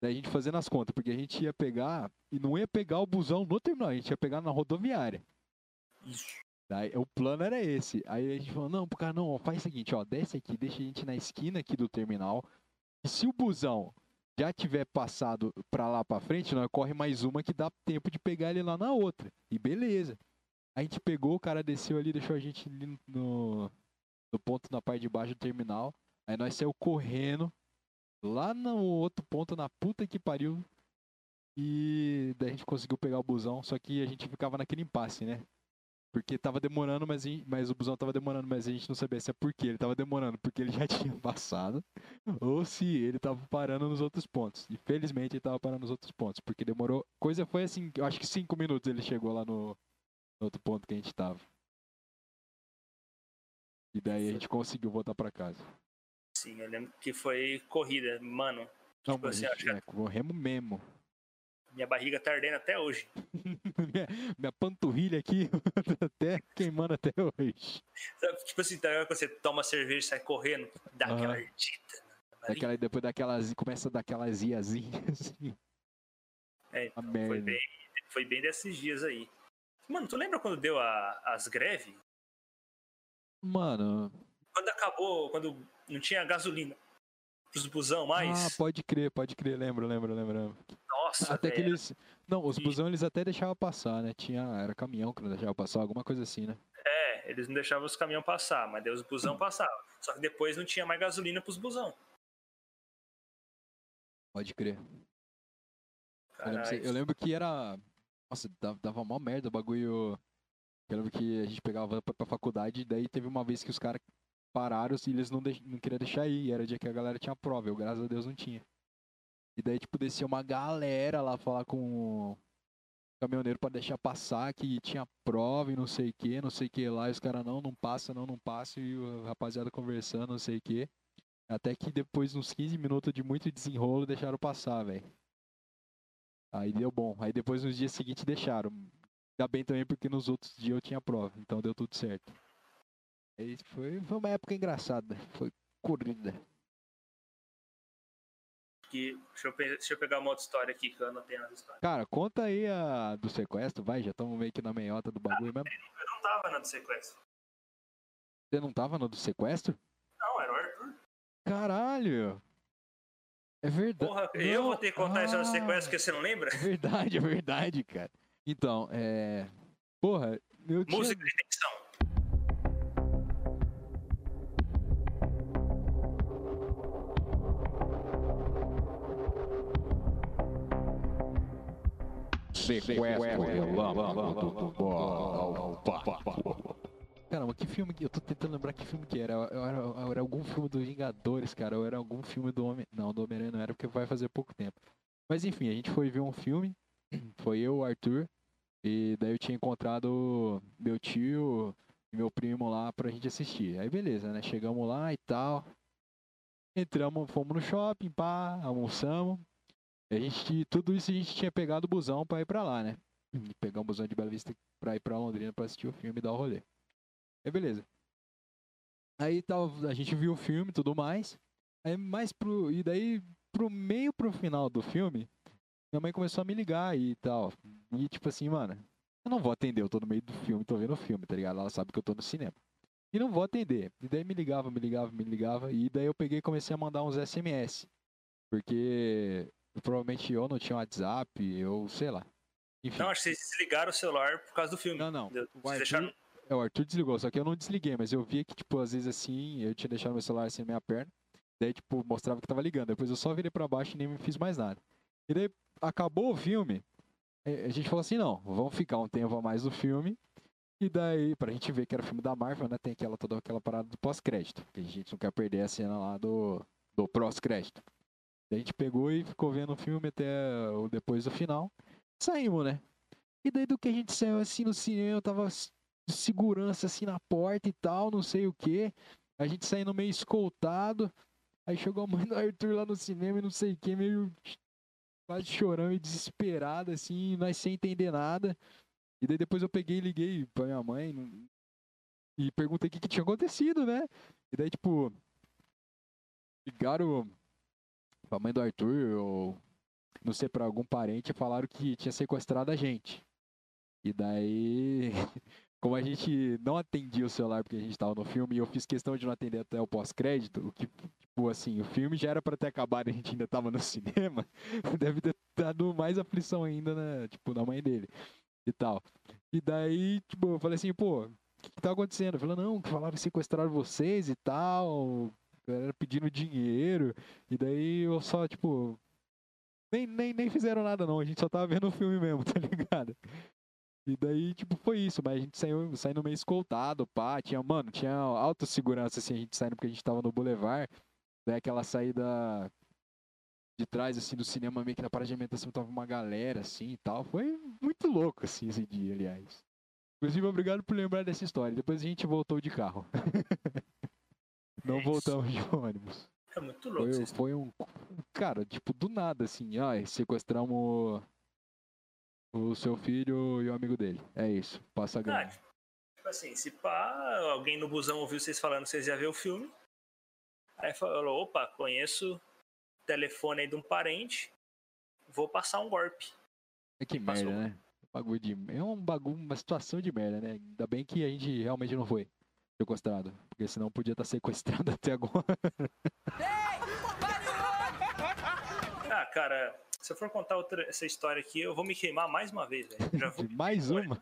daí a gente fazendo as contas, porque a gente ia pegar, e não ia pegar o busão no terminal, a gente ia pegar na rodoviária. Isso. Daí, o plano era esse. Aí a gente falou, não, pro cara, não, ó, faz o seguinte, ó, desce aqui, deixa a gente na esquina aqui do terminal. E se o busão já tiver passado pra lá pra frente, nós corre mais uma que dá tempo de pegar ele lá na outra. E beleza. A gente pegou, o cara desceu ali, deixou a gente ali no, no ponto na parte de baixo do terminal. Aí nós saímos correndo lá no outro ponto, na puta que pariu. E daí a gente conseguiu pegar o busão, só que a gente ficava naquele impasse, né? Porque tava demorando, mas, mas o busão tava demorando, mas a gente não sabia se é porque ele tava demorando, porque ele já tinha passado, ou se ele tava parando nos outros pontos. E felizmente ele tava parando nos outros pontos, porque demorou. Coisa foi assim, eu acho que cinco minutos ele chegou lá no, no outro ponto que a gente tava. E daí a gente conseguiu voltar para casa. Sim, eu lembro que foi corrida, mano. Não, tipo assim, gente, é, corremos mesmo. Minha barriga tá ardendo até hoje. minha, minha, panturrilha aqui tá até queimando até hoje. Tipo assim, tá, quando você toma cerveja e sai correndo, dá uhum. aquela ardida. Daquela, depois daquelas. Começa a dar aquelas iazinhas assim. É, então, foi, bem, foi bem desses dias aí. Mano, tu lembra quando deu a, as greves? Mano. Quando acabou, quando não tinha gasolina pros busão mais. Ah, pode crer, pode crer, lembro, lembro, lembro. Nossa, Até velho. que eles. Não, os busão eles até deixavam passar, né? Tinha. Era caminhão que não deixava passar, alguma coisa assim, né? É, eles não deixavam os caminhões passar, mas daí os busão passavam. Só que depois não tinha mais gasolina pros busão. Pode crer. Eu lembro, eu lembro, que era. Nossa, dava mó merda o bagulho. Eu lembro que a gente pegava pra, pra faculdade daí teve uma vez que os caras pararam e eles não, não queriam deixar ir. Era dia que a galera tinha prova, eu graças a Deus não tinha. E daí, tipo, descia uma galera lá falar com o caminhoneiro para deixar passar, que tinha prova e não sei o que, não sei o que lá. E os caras, não, não passa, não, não passa. E o rapaziada conversando, não sei o que. Até que depois, uns 15 minutos de muito desenrolo, deixaram passar, velho. Aí deu bom. Aí depois, nos dias seguintes, deixaram. Ainda bem também, porque nos outros dias eu tinha prova. Então deu tudo certo. Aí foi, foi uma época engraçada. Foi corrida que. Deixa eu, deixa eu pegar uma outra história aqui que eu anotei nas histórias. Cara, conta aí a do sequestro, vai, já estamos meio que na meiota do bagulho ah, mesmo. Eu não tava na do sequestro. Você não tava no do sequestro? Não, era o Arthur. Caralho! É verdade. Porra, não. eu vou ter que contar ah, essa do sequestro que você não lembra? É verdade, é verdade, cara. Então, é. Porra, eu Música de tensão. Sequestro Caramba, que filme que. Eu tô tentando lembrar que filme que era. Eu era, eu era algum filme dos Vingadores, cara. Ou era algum filme do Homem. Não, do Homem-Aranha não era porque vai fazer pouco tempo. Mas enfim, a gente foi ver um filme. Foi eu, o Arthur. E daí eu tinha encontrado meu tio e meu primo lá pra gente assistir. Aí beleza, né? Chegamos lá e tal. Entramos, fomos no shopping, pá, almoçamos. A gente, tudo isso a gente tinha pegado o busão pra ir pra lá, né? Pegar um busão de Bela Vista pra ir pra Londrina pra assistir o filme e dar o rolê. Aí beleza. Aí tal, a gente viu o filme e tudo mais. Aí mais pro. E daí, pro meio pro final do filme, minha mãe começou a me ligar e tal. E tipo assim, mano, eu não vou atender, eu tô no meio do filme, tô vendo o filme, tá ligado? Ela sabe que eu tô no cinema. E não vou atender. E daí me ligava, me ligava, me ligava. E daí eu peguei e comecei a mandar uns SMS. Porque provavelmente eu não tinha WhatsApp, eu sei lá. Enfim. Não, acho que vocês desligaram o celular por causa do filme. Não, não. Arthur, deixaram... é, o Arthur desligou, só que eu não desliguei, mas eu via que, tipo, às vezes assim, eu tinha deixado meu celular assim na minha perna. Daí, tipo, mostrava que tava ligando. Depois eu só virei pra baixo e nem me fiz mais nada. E daí, acabou o filme, a gente falou assim, não, vamos ficar um tempo a mais no filme. E daí, pra gente ver que era o filme da Marvel, né, tem aquela, toda aquela parada do pós-crédito. Que a gente não quer perder a cena lá do, do pós-crédito. Daí a gente pegou e ficou vendo o filme até o depois do final. Saímos, né? E daí do que a gente saiu assim no cinema, eu tava de segurança assim na porta e tal, não sei o que. A gente saindo meio escoltado. Aí chegou a mãe do Arthur lá no cinema e não sei o que, meio quase chorando e desesperada, assim, nós sem entender nada. E daí depois eu peguei e liguei pra minha mãe e perguntei o que, que tinha acontecido, né? E daí, tipo, ligaram pra mãe do Arthur, ou não sei, pra algum parente, falaram que tinha sequestrado a gente. E daí, como a gente não atendia o celular porque a gente tava no filme, e eu fiz questão de não atender até o pós-crédito, o que, tipo assim, o filme já era para ter acabado e a gente ainda tava no cinema, deve ter dado mais aflição ainda, né, tipo, na mãe dele e tal. E daí, tipo, eu falei assim, pô, o que, que tá acontecendo? Falou, não, que falaram que sequestraram vocês e tal, galera pedindo dinheiro. E daí eu só, tipo, Nem, nem, nem fizeram nada, não. A gente só tava vendo o filme mesmo, tá ligado? E daí, tipo, foi isso. Mas a gente saiu, saindo meio escoltado, pá. Tinha, mano, tinha autossegurança, assim, a gente saindo porque a gente tava no Boulevard. Daí aquela saída de trás, assim, do cinema, meio que na alimentação tava uma galera, assim, e tal. Foi muito louco, assim, esse dia, aliás. Inclusive, obrigado por lembrar dessa história. Depois a gente voltou de carro. Não é voltamos de ônibus. É muito louco. Foi, foi um. Cara, tipo, do nada, assim. Ai, sequestramos o seu filho e o amigo dele. É isso. Passa a grana. Ah, tipo assim, se pá, alguém no busão ouviu vocês falando que vocês iam ver o filme. Aí falou: opa, conheço o telefone aí de um parente. Vou passar um golpe. É que merda, né? Bagulho de. É um bagulho, uma situação de merda, né? Ainda bem que a gente realmente não foi sequestrado. Porque senão podia estar sequestrado até agora. ah, cara, se eu for contar outra, essa história aqui, eu vou me queimar mais uma vez, velho. mais uma?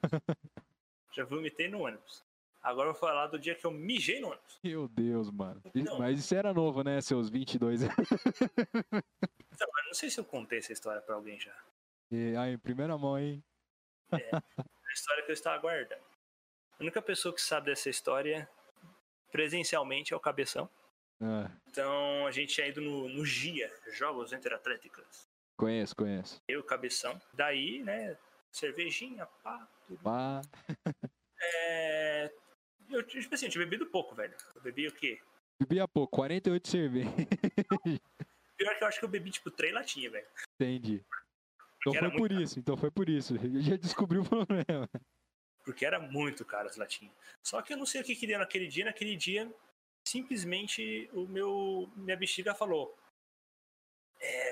Já vomitei no ônibus. Agora eu vou falar do dia que eu mijei no ônibus. Meu Deus, mano. Então, Mas isso era novo, né? Seus 22 anos. Então, não sei se eu contei essa história pra alguém já. E aí, primeira mão, hein? É, a história que eu estava aguardando. A única pessoa que sabe dessa história presencialmente é o Cabeção. Ah. Então a gente tinha ido no, no GIA, Jogos Interatléticos. Conheço, conheço. Eu, Cabeção. Daí, né, cervejinha, pá, tudo. Pá. é... Eu, tipo assim, eu tinha bebido pouco, velho. Eu bebi o quê? Bebia pouco, 48 cervejas. Pior que eu acho que eu bebi, tipo, três latinhas, velho. Entendi. Então foi por caro. isso, então foi por isso. Eu já descobri o problema. Porque era muito caro as latinhas. Só que eu não sei o que que deu naquele dia. Naquele dia, simplesmente, o meu minha bexiga falou: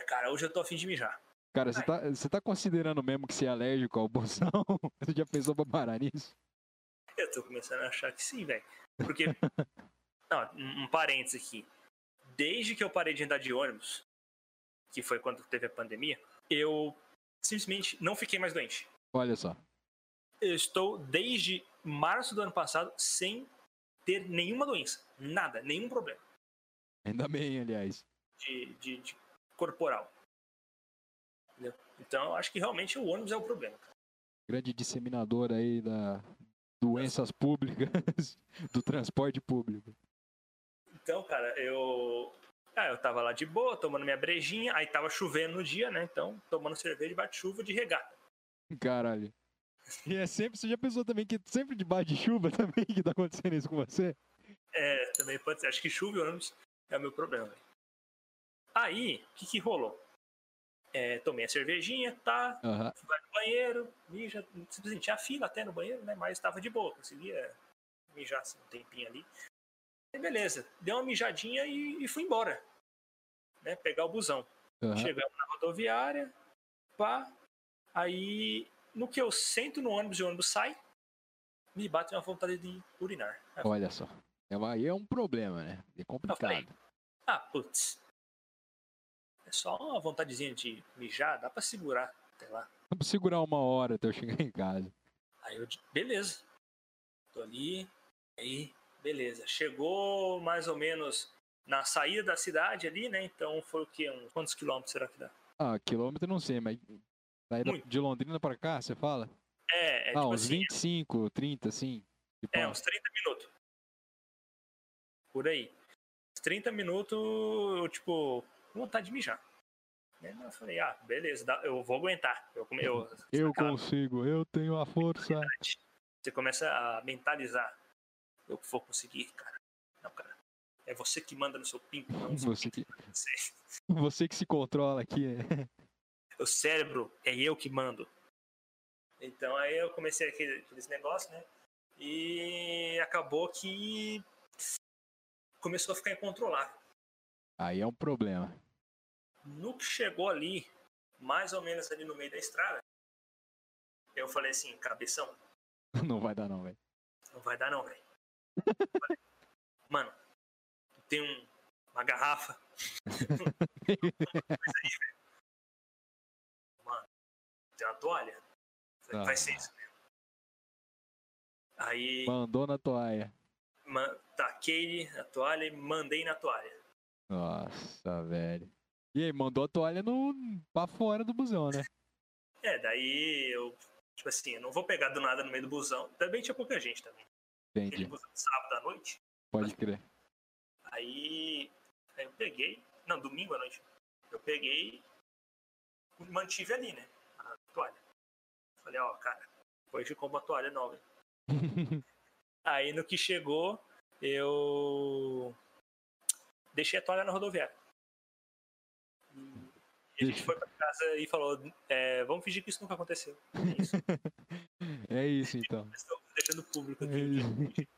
cara, hoje eu tô afim de mijar. Cara, você tá, você tá considerando mesmo que você é alérgico ao bolsão? Você já pensou pra parar nisso? Eu tô começando a achar que sim, velho. Porque. não, um, parênteses aqui. Desde que eu parei de andar de ônibus, que foi quando teve a pandemia, eu simplesmente não fiquei mais doente. Olha só. Eu estou desde março do ano passado sem ter nenhuma doença. Nada, nenhum problema. Ainda bem, aliás. De, de, de corporal. Entendeu? Então, eu acho que realmente o ônibus é o problema. Grande disseminador aí da doenças públicas, do transporte público. Então, cara, eu ah, eu tava lá de boa, tomando minha brejinha, aí tava chovendo no dia, né? Então, tomando cerveja de chuva de regata. Caralho. E é sempre, você já pensou também que sempre debaixo de chuva também que tá acontecendo isso com você? É, também pode ser. Acho que chuva e ônibus é o meu problema. Aí, o que que rolou? É, tomei a cervejinha, tá? Uhum. Fui no banheiro, mija. Simplesmente tinha fila até no banheiro, né? Mas tava de boa, conseguia mijar assim, um tempinho ali. E beleza, deu uma mijadinha e, e fui embora. Né, pegar o busão. Uhum. Chegamos na rodoviária, pá. Aí, no que eu sento no ônibus e o ônibus sai, me bate uma vontade de urinar. Olha só. É aí é um problema, né? É complicado. Falei, ah, putz. É só uma vontadezinha de mijar, dá pra segurar até lá. Dá pra segurar uma hora até eu chegar em casa. Aí eu, beleza. Tô ali, aí Beleza. Chegou mais ou menos na saída da cidade ali, né? Então foi o quê? Uns quantos quilômetros será que dá? Ah, quilômetro não sei, mas saída de Londrina para cá, você fala? É, é ah, tipo uns assim, 25, 30, assim. Tipo, é, uns 30 minutos. Por aí. Uns 30 minutos, eu, tipo, vontade de mijar. Eu falei, ah, beleza, eu vou aguentar. Eu, eu, eu consigo, eu tenho a força. Você começa a mentalizar eu vou conseguir, cara. Não, cara. É você que manda no seu pinto, não você que... Você que se controla aqui. É. O cérebro é eu que mando. Então aí eu comecei aquele, aqueles negócios, né? E acabou que começou a ficar incontrolável. Aí é um problema. No que chegou ali, mais ou menos ali no meio da estrada, eu falei assim, cabeção. Não vai dar não, velho. Não vai dar não, velho. Mano, tem um, uma garrafa. Mano, tem uma toalha. Ah. Vai ser isso mesmo. Aí. Mandou na toalha. Taquei a toalha e mandei na toalha. Nossa, velho. E aí, mandou a toalha no, pra fora do busão, né? É, daí eu, tipo assim, eu não vou pegar do nada no meio do busão. Também tinha pouca gente também. Entendi. Aquele busão de sábado à noite. Pode crer. Aí, aí eu peguei, não, domingo à noite, eu peguei mantive ali, né? A toalha. Falei, ó, cara, hoje compro uma toalha nova. aí no que chegou, eu deixei a toalha na rodoviária. E a gente foi pra casa e falou, é, vamos fingir que isso nunca aconteceu. É isso. é isso então. Estou deixando público É aqui. isso.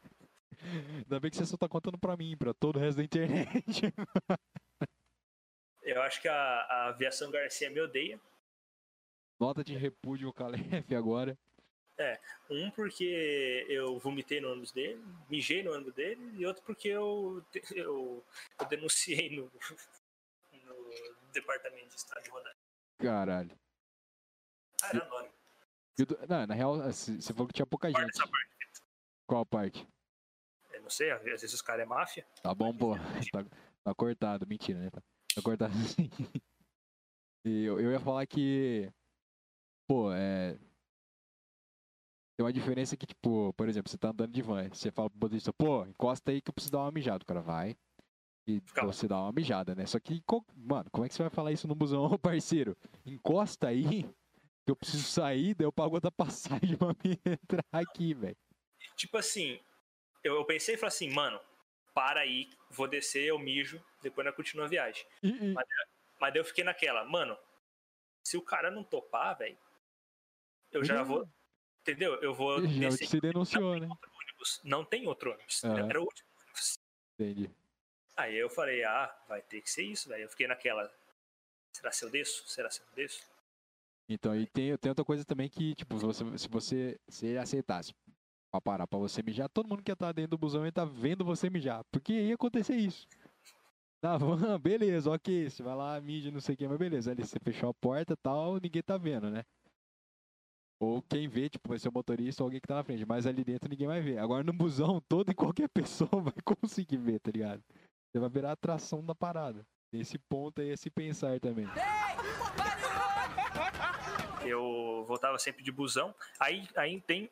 Ainda bem que você só tá contando pra mim, pra todo o resto da internet. Eu acho que a, a aviação Garcia me odeia. Nota de repúdio ao Calef agora. Um porque eu vomitei no ônibus dele, mijei no ônibus dele, e outro porque eu, eu, eu denunciei no departamento de estado de rodagem. Caralho. Ah, era anônimo. E o do- Não, na real, assim, você falou que tinha pouca Guarda gente. parte. Qual parte? Eu não sei, às vezes os caras é máfia. Tá bom, pô. Tá, tá cortado. Mentira, né? Tá, tá cortado sim. E eu, eu ia falar que. Pô, é. Tem uma diferença que, tipo, por exemplo, você tá andando de van, você fala pro motorista, pô, encosta aí que eu preciso dar uma mijada. O cara vai e Fica você dá uma mijada, né? Só que, mano, como é que você vai falar isso no busão, parceiro? Encosta aí que eu preciso sair, daí eu pago outra passagem pra me entrar aqui, velho. Tipo assim, eu, eu pensei e falei assim, mano, para aí, vou descer, eu mijo, depois nós continua a viagem. E- e- Mas daí eu fiquei naquela, mano, se o cara não topar, velho, eu já vou. Entendeu? Eu vou Já descer. se denunciou, não né? tem outro ônibus. Não tem outro ônibus. Aham. Era o último ônibus. Entendi. Aí eu falei, ah, vai ter que ser isso, velho. Eu fiquei naquela. Será se eu desço? Será se eu desço? Então, e tem, tem outra coisa também que, tipo, você, se você se aceitasse pra parar pra você mijar, todo mundo que tá dentro do busão ia tá vendo você mijar. Porque ia acontecer isso. Na van, beleza, ok. Você vai lá, mija, não sei o que, mas beleza. Ali você fechou a porta e tal, ninguém tá vendo, né? Ou quem vê, tipo, vai ser o motorista ou alguém que tá na frente. Mas ali dentro ninguém vai ver. Agora no busão, toda e qualquer pessoa vai conseguir ver, tá ligado? Você vai virar a atração da parada. Tem esse ponto aí, esse pensar também. Eu voltava sempre de busão. Aí, aí tem.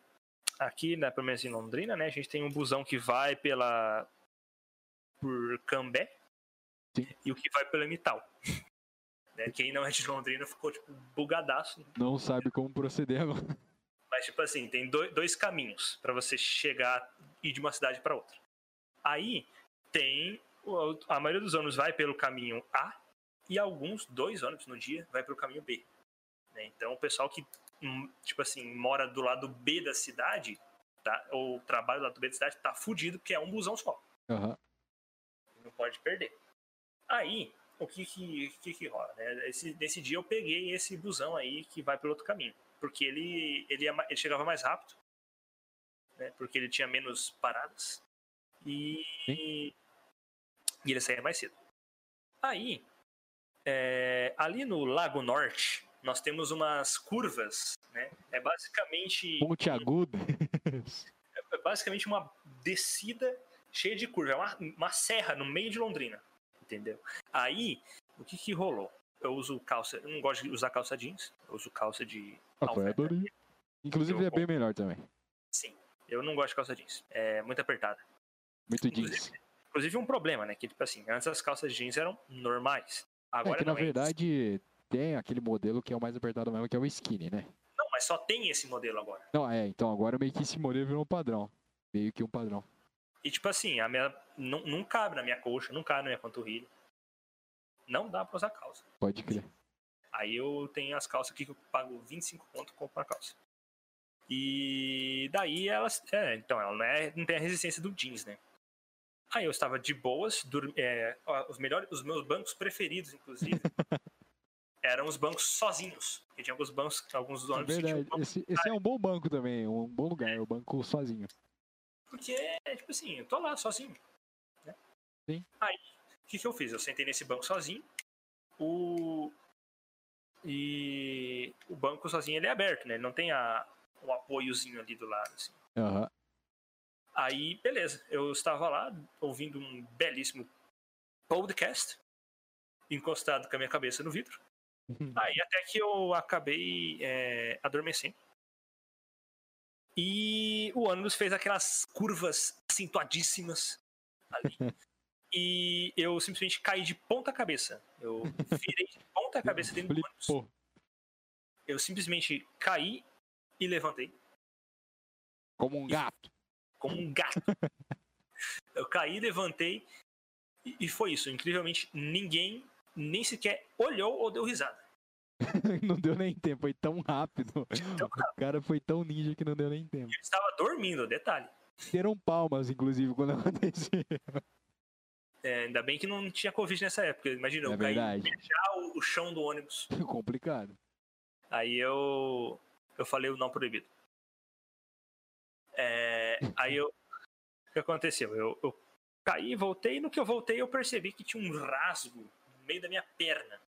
Aqui, né, pelo menos em Londrina, né? A gente tem um busão que vai pela. por Cambé. Sim. E o que vai pela Mital. Né, Quem não é de Londrina ficou, tipo, bugadaço. Não sabe como proceder agora. Mas, tipo assim, tem dois, dois caminhos pra você chegar e ir de uma cidade pra outra. Aí tem. A maioria dos ônibus vai pelo caminho A e alguns, dois ônibus no dia, vai pelo caminho B. né? Então, o pessoal que, hum, tipo assim, mora do lado B da cidade, tá, ou trabalha do lado B da cidade, tá fudido, porque é um busão só. Aham. Não pode perder. Aí, o que que, que, que rola? Né? Esse, nesse dia eu peguei esse busão aí que vai pelo outro caminho. Porque ele, ele, ma- ele chegava mais rápido, né? porque ele tinha menos paradas. E, e ele saía mais cedo. Aí, é, ali no Lago Norte, nós temos umas curvas. Né? É basicamente Ponte aguda. é basicamente uma descida cheia de curva. É uma, uma serra no meio de Londrina. Entendeu? Aí, o que que rolou? Eu uso calça. Eu não gosto de usar calça jeans. Eu uso calça de. Inclusive Eu é bem melhor também. Sim. Eu não gosto de calça jeans. É muito apertada. Muito jeans. Inclusive um problema, né? Que, tipo assim, antes as calças jeans eram normais. É Agora que na é. verdade tem aquele modelo que é o mais apertado mesmo, que é o skinny, né? Não, mas só tem esse modelo agora. Não, é, então agora meio que esse modelo virou um padrão. Meio que um padrão. E tipo assim, a minha. Não, não cabe na minha coxa, não cabe na minha panturrilha. Não dá pra usar calça. Pode crer. Aí eu tenho as calças aqui que eu pago 25 conto e compro a calça. E daí elas. É, então, ela não, é, não tem a resistência do jeans, né? Aí eu estava de boas, dur- é, os melhores, os meus bancos preferidos, inclusive, eram os bancos sozinhos. Porque tinha alguns bancos, alguns É ônibus que tinham verdade. banco- Esse, esse é um bom banco também, um bom lugar, o banco sozinho. Porque, tipo assim, eu tô lá sozinho. Né? Sim. Aí, o que, que eu fiz? Eu sentei nesse banco sozinho. O. E o banco sozinho ele é aberto, né? Ele não tem a, um apoiozinho ali do lado, assim. Aham. Aí, beleza. Eu estava lá ouvindo um belíssimo podcast. encostado com a minha cabeça no vidro. Aí até que eu acabei é, adormecendo. E o ônibus fez aquelas curvas acentuadíssimas ali. e eu simplesmente caí de ponta cabeça. Eu virei de ponta cabeça dentro do ônibus. Eu simplesmente caí e levantei. Como um gato. Como um gato. eu caí, levantei e, e foi isso. Incrivelmente, ninguém nem sequer olhou ou deu risada. não deu nem tempo, foi tão rápido. Tão rápido. O cara foi tão ninja que não deu nem tempo. Ele estava dormindo, detalhe. Teram palmas, inclusive, quando aconteceu. É, ainda bem que não tinha Covid nessa época. Imagina, é eu caí beijar o, o chão do ônibus. Complicado. Aí eu eu falei o não proibido. É, aí eu. O que aconteceu? Eu, eu caí, voltei, e no que eu voltei eu percebi que tinha um rasgo no meio da minha perna.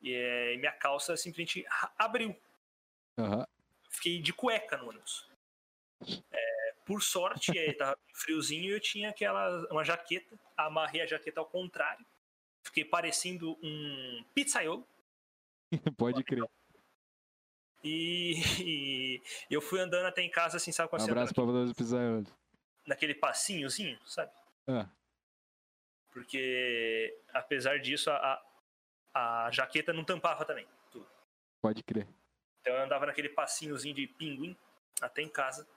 E, é, e minha calça simplesmente abriu. Uhum. Fiquei de cueca no ônibus. É, por sorte, é, tava friozinho e eu tinha aquela uma jaqueta. Amarrei a jaqueta ao contrário. Fiquei parecendo um pizzaiolo. Pode crer. E, e, eu fui andando até em casa, assim, sabe? Com um abraço para os pizzaiolo. Naquele passinhozinho, sabe? Ah. Porque, apesar disso, a, a jaqueta não tampava também. Tudo. Pode crer. Então eu andava naquele passinhozinho de pinguim até em casa,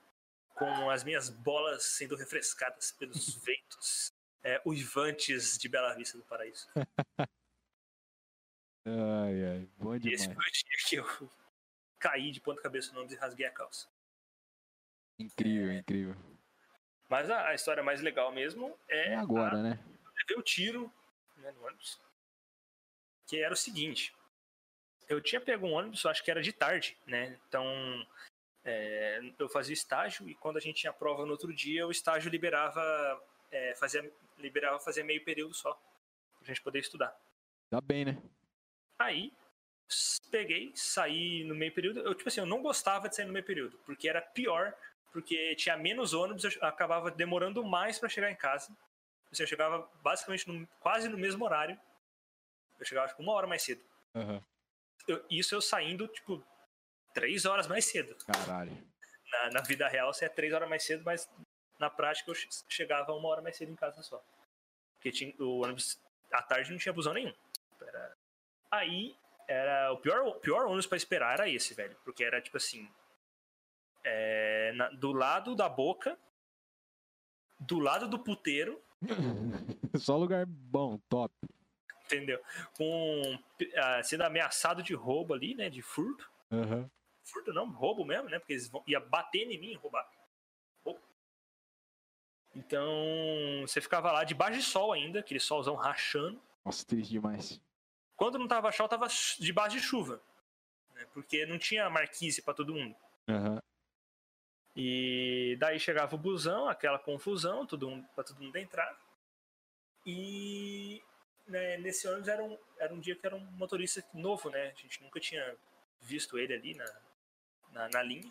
com as minhas bolas sendo refrescadas pelos ventos é, uivantes de Bela Vista do Paraíso. ai, ai, bom demais. E esse foi o dia que eu caí de ponta cabeça no ônibus e rasguei a calça. Incrível, incrível. Mas a, a, história mais legal mesmo é. É agora, a... né? Eu o tiro né, no ônibus que era o seguinte. Eu tinha pego um ônibus, acho que era de tarde, né? Então, é, eu fazia estágio e quando a gente tinha prova no outro dia, o estágio liberava, é, fazia, liberava fazer meio período só, pra gente poder estudar. Dá bem, né? Aí, peguei, saí no meio período. Eu, tipo assim, eu não gostava de sair no meio período, porque era pior, porque tinha menos ônibus, eu acabava demorando mais para chegar em casa. Assim, eu chegava basicamente no, quase no mesmo horário eu chegava tipo, uma hora mais cedo. Uhum. Eu, isso eu saindo, tipo, três horas mais cedo. Caralho. Na, na, vida real, você é três horas mais cedo, mas na prática eu chegava uma hora mais cedo em casa só. Porque tinha, o ônibus, à tarde não tinha busão nenhum. Era... Aí, era o pior, o pior ônibus para esperar era esse, velho. Porque era tipo assim. É, na, do lado da boca, do lado do puteiro. Só lugar bom, top entendeu? Com uh, sendo ameaçado de roubo ali, né? De furto. Uhum. Furto não, roubo mesmo, né? Porque eles vão, ia bater em mim e roubar. Então, você ficava lá debaixo de sol ainda, aquele solzão rachando. Nossa, triste demais. Quando não tava sol, tava debaixo de chuva. Né? Porque não tinha marquise para todo mundo. Uhum. E daí chegava o busão, aquela confusão, todo mundo, pra todo mundo entrar. E né, nesse ônibus era um, era um dia que era um motorista novo, né? A gente nunca tinha visto ele ali na, na, na linha.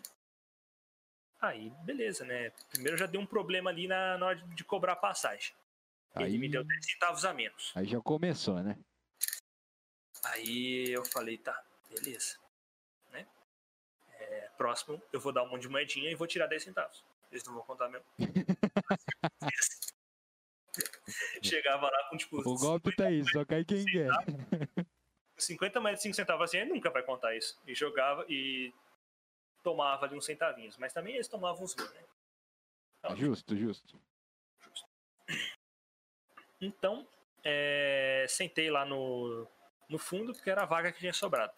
Aí, beleza, né? Primeiro já deu um problema ali na, na hora de cobrar a passagem. Aí, ele me deu 10 centavos a menos. Aí já começou, né? Aí eu falei, tá, beleza. Né? É, próximo, eu vou dar um monte de moedinha e vou tirar 10 centavos. Eles não vão contar mesmo. Chegava lá com tipo. O golpe tá aí, só cai quem quer. 50 mais de 5 centavos assim, ele nunca vai contar isso. E jogava e tomava ali uns centavinhos. Mas também eles tomavam uns mil, né? Então, justo, justo. Justo. Então, é, sentei lá no, no fundo, porque era a vaga que tinha sobrado.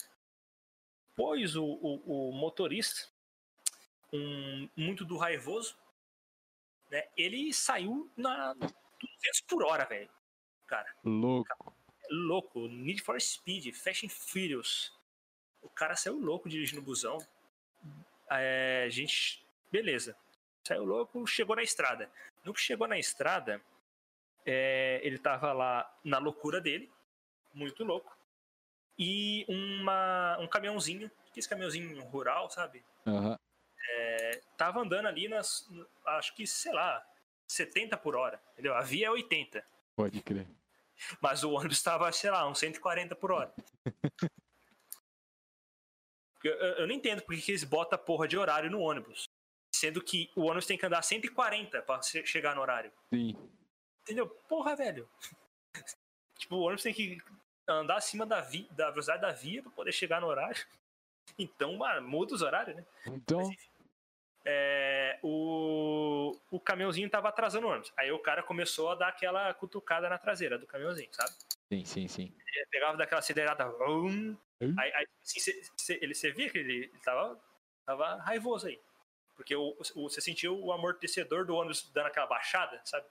Pois o, o, o motorista, um, muito do raivoso, né, ele saiu na, 200 por hora, velho. Cara. Louco. Louco. Need for Speed, Fast and Furious. O cara saiu louco dirigindo o busão. É, a gente. Beleza. Saiu louco, chegou na estrada. No que chegou na estrada, é, ele tava lá na loucura dele, muito louco. E uma, um caminhãozinho, esse caminhãozinho rural, sabe? Uhum. É, tava andando ali nas. Acho que, sei lá, 70 por hora, entendeu? A via é 80. Pode crer. Mas o ônibus estava, sei lá, uns 140 por hora. eu, eu, eu, não entendo porque que eles botam porra de horário no ônibus. Sendo que o ônibus tem que andar 140 para chegar no horário. Sim. Entendeu? Porra, velho. tipo, o ônibus tem que andar acima da, vi, da velocidade da via para poder chegar no horário. Então, mano, muda os horários, né? Então. Mas, é, o, o caminhãozinho tava atrasando o ônibus. Aí o cara começou a dar aquela cutucada na traseira do caminhãozinho, sabe? Sim, sim, sim. Ele pegava daquela acelerada. Vum, hum? Aí, aí assim, cê, cê, ele, você via que ele, ele tava, tava raivoso aí. Porque você sentiu o amortecedor do ônibus dando aquela baixada, sabe?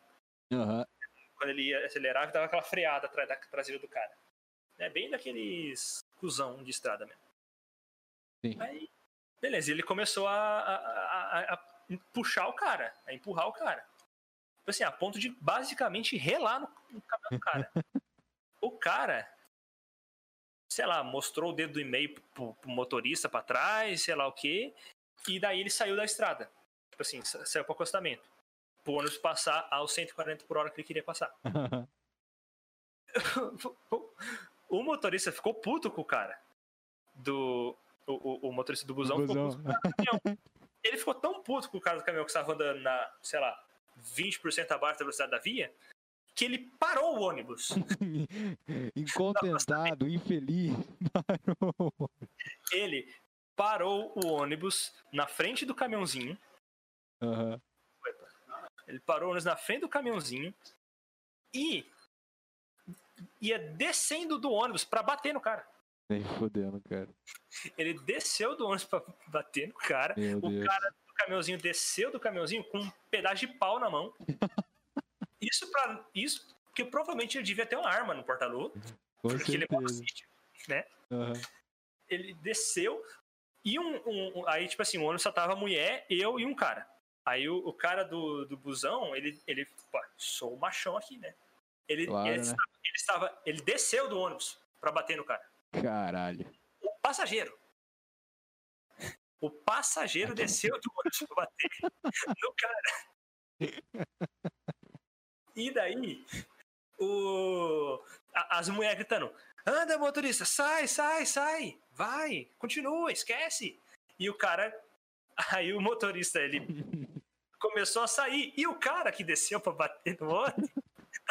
Uhum. Quando ele ia acelerar, dava aquela freada atrás da traseira do cara. É bem daqueles cuzão de estrada mesmo. Sim. Aí, beleza, ele começou a, a, a, a, puxar o cara, a empurrar o cara. Tipo assim, a ponto de basicamente relar no, no cabelo do cara. o cara, sei lá, mostrou o dedo do e-mail pro, pro motorista para trás, sei lá o que, e daí ele saiu da estrada. Tipo assim, saiu pro acostamento. Pro ônibus passar aos 140 por hora que ele queria passar. o motorista ficou puto com o cara. Do, o, o, o motorista do busão, busão. ficou puto com o Ele ficou tão puto com o cara do caminhão que estava andando na, sei lá, 20% abaixo da velocidade da via, que ele parou o ônibus. Incontentado, infeliz. Parou. Ele parou o ônibus na frente do caminhãozinho. Uhum. Ele parou o ônibus na frente do caminhãozinho e ia descendo do ônibus para bater no cara. Nem fodendo, cara. Ele desceu do ônibus pra bater no cara. Meu o Deus. cara do caminhãozinho desceu do caminhãozinho com um pedaço de pau na mão. isso para isso porque provavelmente ele devia ter uma arma no porta-luva. Porque certeza. ele é sítio, né? Uhum. Ele desceu e um, um, aí tipo assim, o ônibus só tava mulher, eu e um cara. Aí o, o cara do, do busão, ele ele, pô, sou o machão aqui, né? Ele, claro, ele, né? estava, ele estava ele desceu do ônibus para bater no cara. Caralho. O passageiro. O passageiro desceu do ônibus pra bater no cara. E daí, o... as mulheres gritando: anda, motorista, sai, sai, sai, vai, continua, esquece. E o cara, aí o motorista, ele começou a sair. E o cara que desceu pra bater no ônibus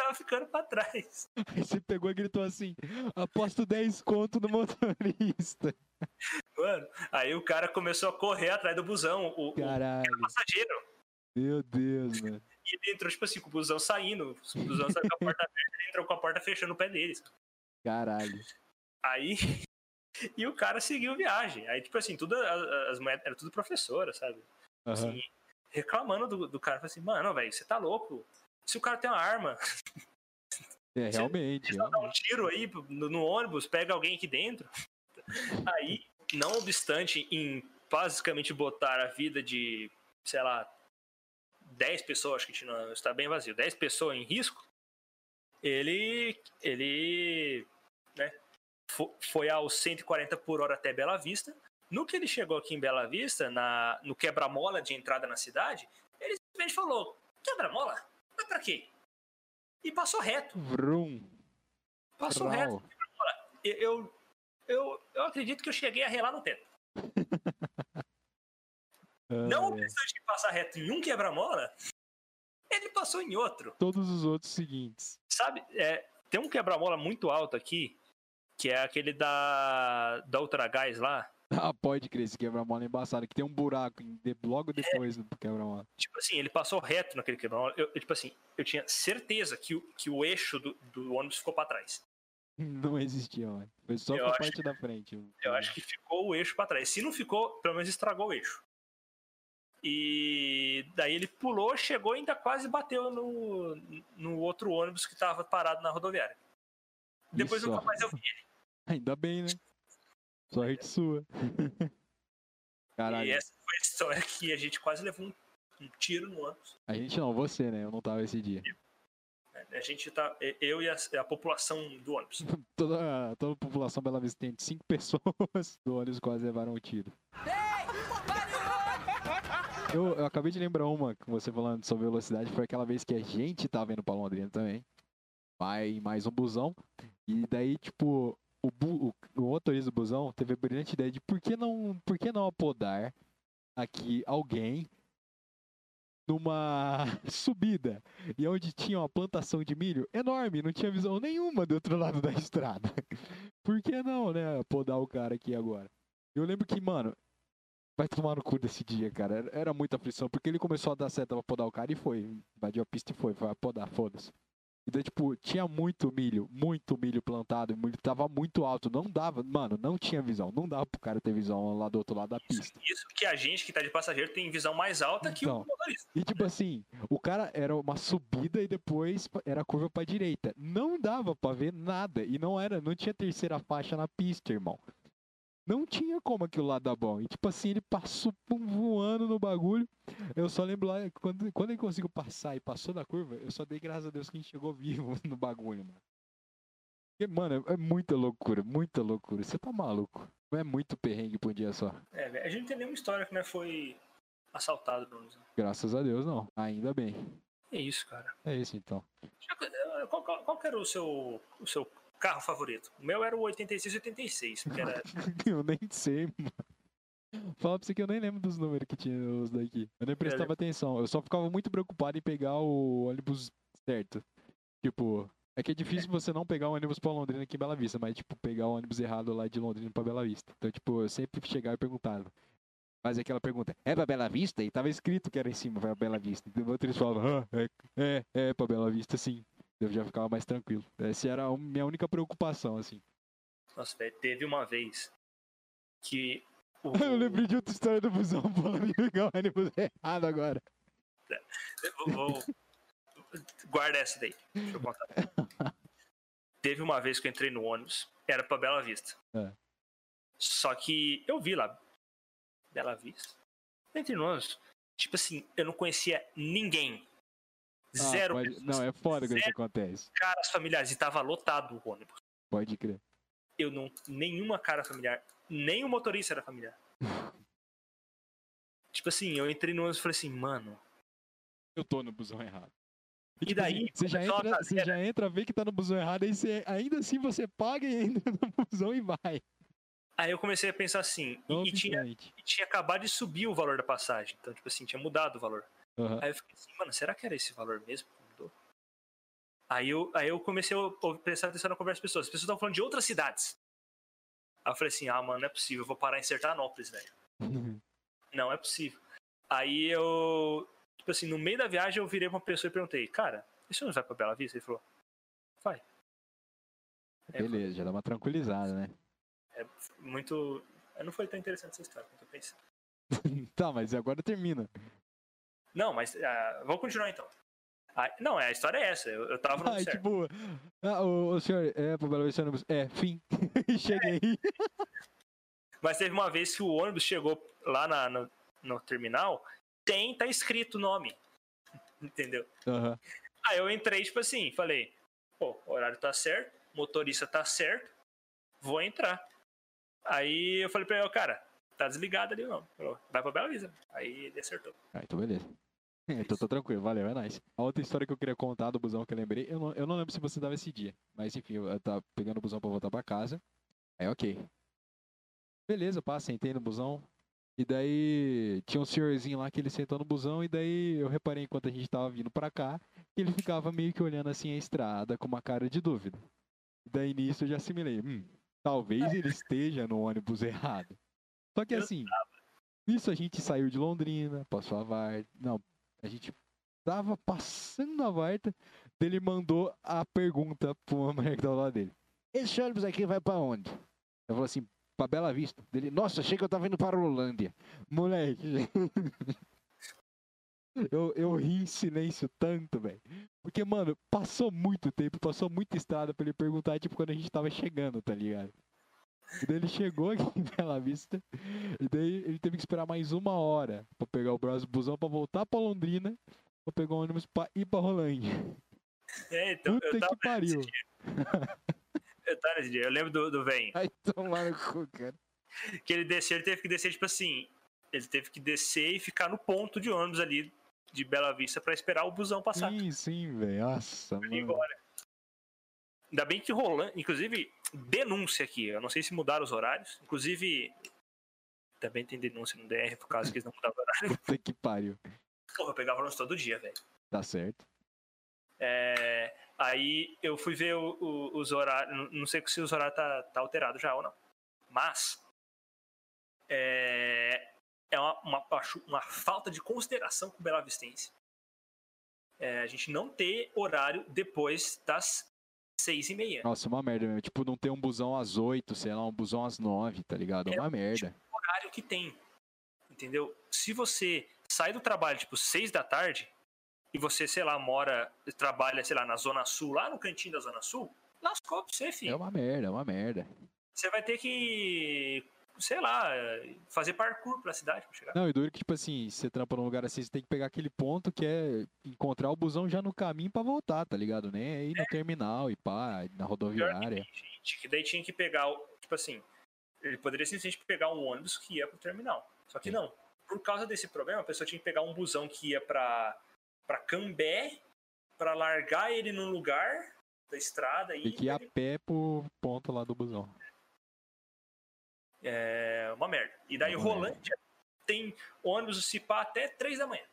tava ficando pra trás. Aí você pegou e gritou assim: aposto 10 conto no motorista. Mano, aí o cara começou a correr atrás do busão, o, Caralho. o passageiro. Meu Deus, mano. E ele entrou, tipo assim, com o busão saindo. O busão saiu com a porta aberta, ele entrou com a porta fechando o pé deles. Caralho. Aí. E o cara seguiu viagem. Aí, tipo assim, tudo, as mulheres eram tudo professora, sabe? Uhum. Assim, reclamando do, do cara, assim, mano, velho, você tá louco? Se o cara tem uma arma. É, realmente. Você dá um tiro aí no, no, ônibus, pega alguém aqui dentro. Aí, não obstante em basicamente botar a vida de, sei lá, 10 pessoas, acho que não, está bem vazio, 10 pessoas em risco, ele, ele né, foi aos 140 por hora até Bela Vista. No que ele chegou aqui em Bela Vista, na, no quebra-mola de entrada na cidade, ele simplesmente falou: quebra-mola? Mas pra quê? E passou reto. Vrum. Passou reto. Eu, eu, eu acredito que eu cheguei a relar no teto. Não precisa de passar reto em um quebra-mola, ele passou em outro. Todos os outros seguintes. Sabe, é, tem um quebra-mola muito alto aqui, que é aquele da, da Ultragás lá. Ah, pode crer, esse quebra-mola é embaçado, que tem um buraco logo depois é, do quebra-mola. Tipo assim, ele passou reto naquele quebra-mola. Eu, eu, tipo assim, eu tinha certeza que o, que o eixo do, do ônibus ficou para trás. Não existia, mano. Foi só eu pra parte que, da frente. Eu acho que ficou o eixo para trás. Se não ficou, pelo menos estragou o eixo. E daí ele pulou, chegou e ainda quase bateu no, no outro ônibus que estava parado na rodoviária. Depois Isso. nunca mais eu vi ele. Ainda bem, né? Sorte sua. Caralho. E essa foi a história que a gente quase levou um, um tiro no ônibus. A gente não, você, né? Eu não tava esse dia. A gente tá. Eu e a, a população do ônibus. toda, toda a população Bela Vista tem cinco pessoas do ônibus quase levaram um tiro. Eu, eu, acabei de lembrar uma que você falando sobre velocidade, foi aquela vez que a gente tava indo pra Londrina também. vai mais um busão. E daí, tipo, o, bu, o, o motorista do busão teve a brilhante ideia de por que não, por que não apodar aqui alguém numa subida e onde tinha uma plantação de milho enorme, não tinha visão nenhuma do outro lado da estrada. Por que não, né, podar o cara aqui agora? Eu lembro que, mano, vai tomar no cu desse dia, cara. Era muita aflição, porque ele começou a dar seta pra podar o cara e foi. Invadiu a pista e foi, foi podar, foda-se. Então, tipo, tinha muito milho, muito milho plantado, o milho tava muito alto, não dava, mano, não tinha visão, não dava pro cara ter visão lá do outro lado da pista. Isso, que a gente que tá de passageiro tem visão mais alta que então, o motorista. E tipo assim, o cara era uma subida e depois era curva pra direita. Não dava pra ver nada, e não era, não tinha terceira faixa na pista, irmão. Não tinha como aquilo lá dar bom. E tipo assim, ele passou voando no bagulho. Eu só lembro lá, quando, quando ele conseguiu passar e passou da curva, eu só dei graças a Deus que a gente chegou vivo no bagulho, mano. Porque, mano, é, muita loucura, muita loucura. Você tá maluco. Não é muito perrengue por um dia só. É, a gente não tem nenhuma história que né, foi assaltado, Bruno. Graças a Deus, não. Ainda bem. É isso, cara. É isso, então. Qual, qual, qual era o seu, o seu carro favorito. O meu era o 86 86, porque era. eu nem sei, mano. Fala pra você que eu nem lembro dos números que tinha os daqui. Eu nem prestava atenção. Eu só ficava muito preocupado em pegar o ônibus certo. Tipo, é que é difícil você não pegar o ônibus pra Londrina aqui em Bela Vista, mas, tipo, pegar o ônibus errado lá de Londrina pra Bela Vista. Então, tipo, eu sempre chegava e perguntava. Fazia aquela pergunta, é pra Bela Vista? E tava escrito que era em cima pra Bela Vista. Então, outros falavam, ah, é, é, é pra Bela Vista, sim eu já ficava mais tranquilo. Essa era a minha única preocupação, assim. Nossa, velho, teve uma vez que. O... eu lembrei de outra história do busão falando em pegar o ônibus errado agora. Eu vou... Guarda essa daí. Deixa eu contar. teve uma vez que eu entrei no ônibus, era pra Bela Vista. É. Só que eu vi lá. Bela Vista. Entrei no ônibus. Tipo assim, eu não conhecia ninguém ah, Zero pode... pessoas. Não, é foda quando isso acontece. Caras familiares, e tava lotado o ônibus. Pode crer. Eu não. Nenhuma cara familiar. Nem o motorista era familiar. tipo assim, eu entrei no ônibus e falei assim, mano. Eu tô no busão errado. E, tipo, daí, você já, entra, você já entra, vê que tá no busão errado, aí você, ainda assim você paga e entra no busão e vai. Aí eu comecei a pensar assim, e, e, tinha, e tinha acabado de subir o valor da passagem. Então, tipo assim, tinha mudado o valor. Uhum. Aí eu fiquei assim, mano, será que era esse valor mesmo que mudou? Aí eu, aí eu comecei a prestar atenção na conversa das pessoas. As pessoas estavam falando de outras cidades. Aí eu falei assim, ah, mano, não é possível, eu vou parar em Sertanópolis, velho. Uhum. Não é possível. Aí eu, tipo assim, no meio da viagem eu virei pra uma pessoa e perguntei, cara, esse não vai pra Bela Vista? Ele falou, vai. Beleza, já dá uma tranquilizada, né? É muito. Não foi tão interessante essa história quanto eu pensei. tá, mas agora termina. Não, mas uh, vamos continuar então. Ah, não, a história é essa. Eu, eu tava no Ai, certo. Tipo, ah, o, o senhor é pro Belo Horizonte ônibus? É, fim. Cheguei. É. Mas teve uma vez que o ônibus chegou lá na, no, no terminal, tem, tá escrito o nome. Entendeu? Uhum. Aí eu entrei, tipo assim, falei, pô, o horário tá certo, motorista tá certo, vou entrar. Aí eu falei pra ele, cara, tá desligado ali não. Falou, vai pra Bela Vista. Aí ele acertou. Ah, então beleza. então tô tranquilo, valeu, é nice. A outra história que eu queria contar do busão que eu lembrei, eu não, eu não lembro se você dava esse dia, mas enfim, eu tava pegando o busão pra voltar pra casa. Aí, ok. Beleza, passa, sentei no busão. E daí tinha um senhorzinho lá que ele sentou no busão, e daí eu reparei enquanto a gente tava vindo pra cá, que ele ficava meio que olhando assim a estrada com uma cara de dúvida. E daí nisso eu já assimilei, hum, talvez ele esteja no ônibus errado. Só que assim, isso a gente saiu de Londrina, passou a Varta. Não, a gente tava passando a Varta, ele mandou a pergunta pro mulher que tava lá dele. Esse ônibus aqui vai pra onde? Eu falei assim, pra Bela Vista. Ele, nossa, achei que eu tava indo para Holândia. Moleque. eu, eu ri em silêncio tanto, velho. Porque, mano, passou muito tempo, passou muita estrada pra ele perguntar, tipo, quando a gente tava chegando, tá ligado? E daí ele chegou aqui em Bela Vista. E daí ele teve que esperar mais uma hora pra pegar o braço busão pra voltar pra Londrina. Pra pegar o ônibus pra ir pra Rolândia. É, então, Puta eu tava que pariu. eu tava nesse dia. Eu lembro do, do velho. Ai, tomar no cu, cara. Que ele desceu, ele teve que descer, tipo assim. Ele teve que descer e ficar no ponto de ônibus ali de Bela Vista pra esperar o busão passar. Sim, sim, velho. Nossa, mano. Embora. Ainda bem que rolando, inclusive, denúncia aqui. Eu não sei se mudaram os horários. Inclusive, também tem denúncia no DR por causa que eles não mudaram o horário. Puta que pariu. Porra, eu pegava ônibus todo dia, velho. Tá certo. É, aí eu fui ver o, o, os horários. Não sei se os horários tá, tá alterado já ou não. Mas. É, é uma, uma, uma falta de consideração com o Bela Vistense. É, a gente não ter horário depois das seis e meia. Nossa, uma merda mesmo. Tipo, não ter um busão às oito, sei lá, um busão às nove, tá ligado? É, é uma merda. Tipo, horário que tem. Entendeu? Se você sai do trabalho, tipo, seis da tarde, e você, sei lá, mora, trabalha, sei lá, na Zona Sul, lá no cantinho da Zona Sul, lascou pra você, filho. É uma merda, é uma merda. Você vai ter que sei lá, fazer parkour pra cidade pra chegar. Não, e duro que, tipo assim, você trampa num lugar assim, você tem que pegar aquele ponto que é encontrar o busão já no caminho pra voltar, tá ligado? Nem aí no é. terminal e pá, na rodoviária. Que, gente, que daí tinha que pegar, tipo assim, ele poderia simplesmente pegar um ônibus que ia pro terminal. Só que não. Por causa desse problema, a pessoa tinha que pegar um busão que ia pra, pra Cambé, pra largar ele num lugar da estrada e. Tem que ir a pé pro ponto lá do busão é uma merda. E daí uma Rolândia merda. tem ônibus se pá até 3 da manhã.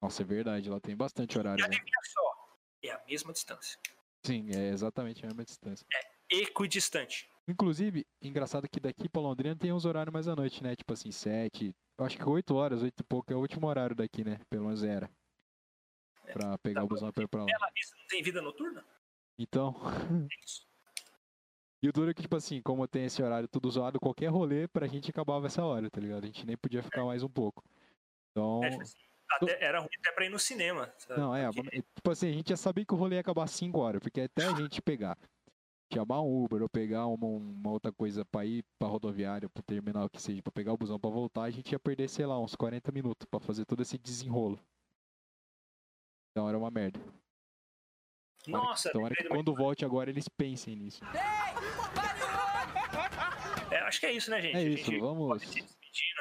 Nossa, é verdade, lá tem bastante horário. E né? adivinha só, é a mesma distância. Sim, é exatamente a mesma distância. É equidistante. Inclusive, engraçado que daqui pra Londrina tem uns horários mais à noite, né? Tipo assim, 7, eu acho que 8 horas, 8 e pouco é o último horário daqui, né? Pelo menos era. É, pra pegar tá o busão pra, pra lá. Ela não tem vida noturna? Então. É isso. E o duro é que, tipo assim, como tem esse horário tudo zoado, qualquer rolê pra gente acabava essa hora, tá ligado? A gente nem podia ficar mais um pouco. Então. É, tipo assim, até, era ruim até pra ir no cinema. Sabe? Não, é. Porque... Tipo assim, a gente já sabia que o rolê ia acabar 5 horas, porque até a gente pegar. Chamar um Uber ou pegar uma, uma outra coisa pra ir pra rodoviária, pro terminal que seja, pra pegar o busão pra voltar, a gente ia perder, sei lá, uns 40 minutos pra fazer todo esse desenrolo. Então era uma merda. Nossa, Tomara que quando volte agora eles pensem nisso. É, acho que é isso, né, gente? É isso, gente vamos.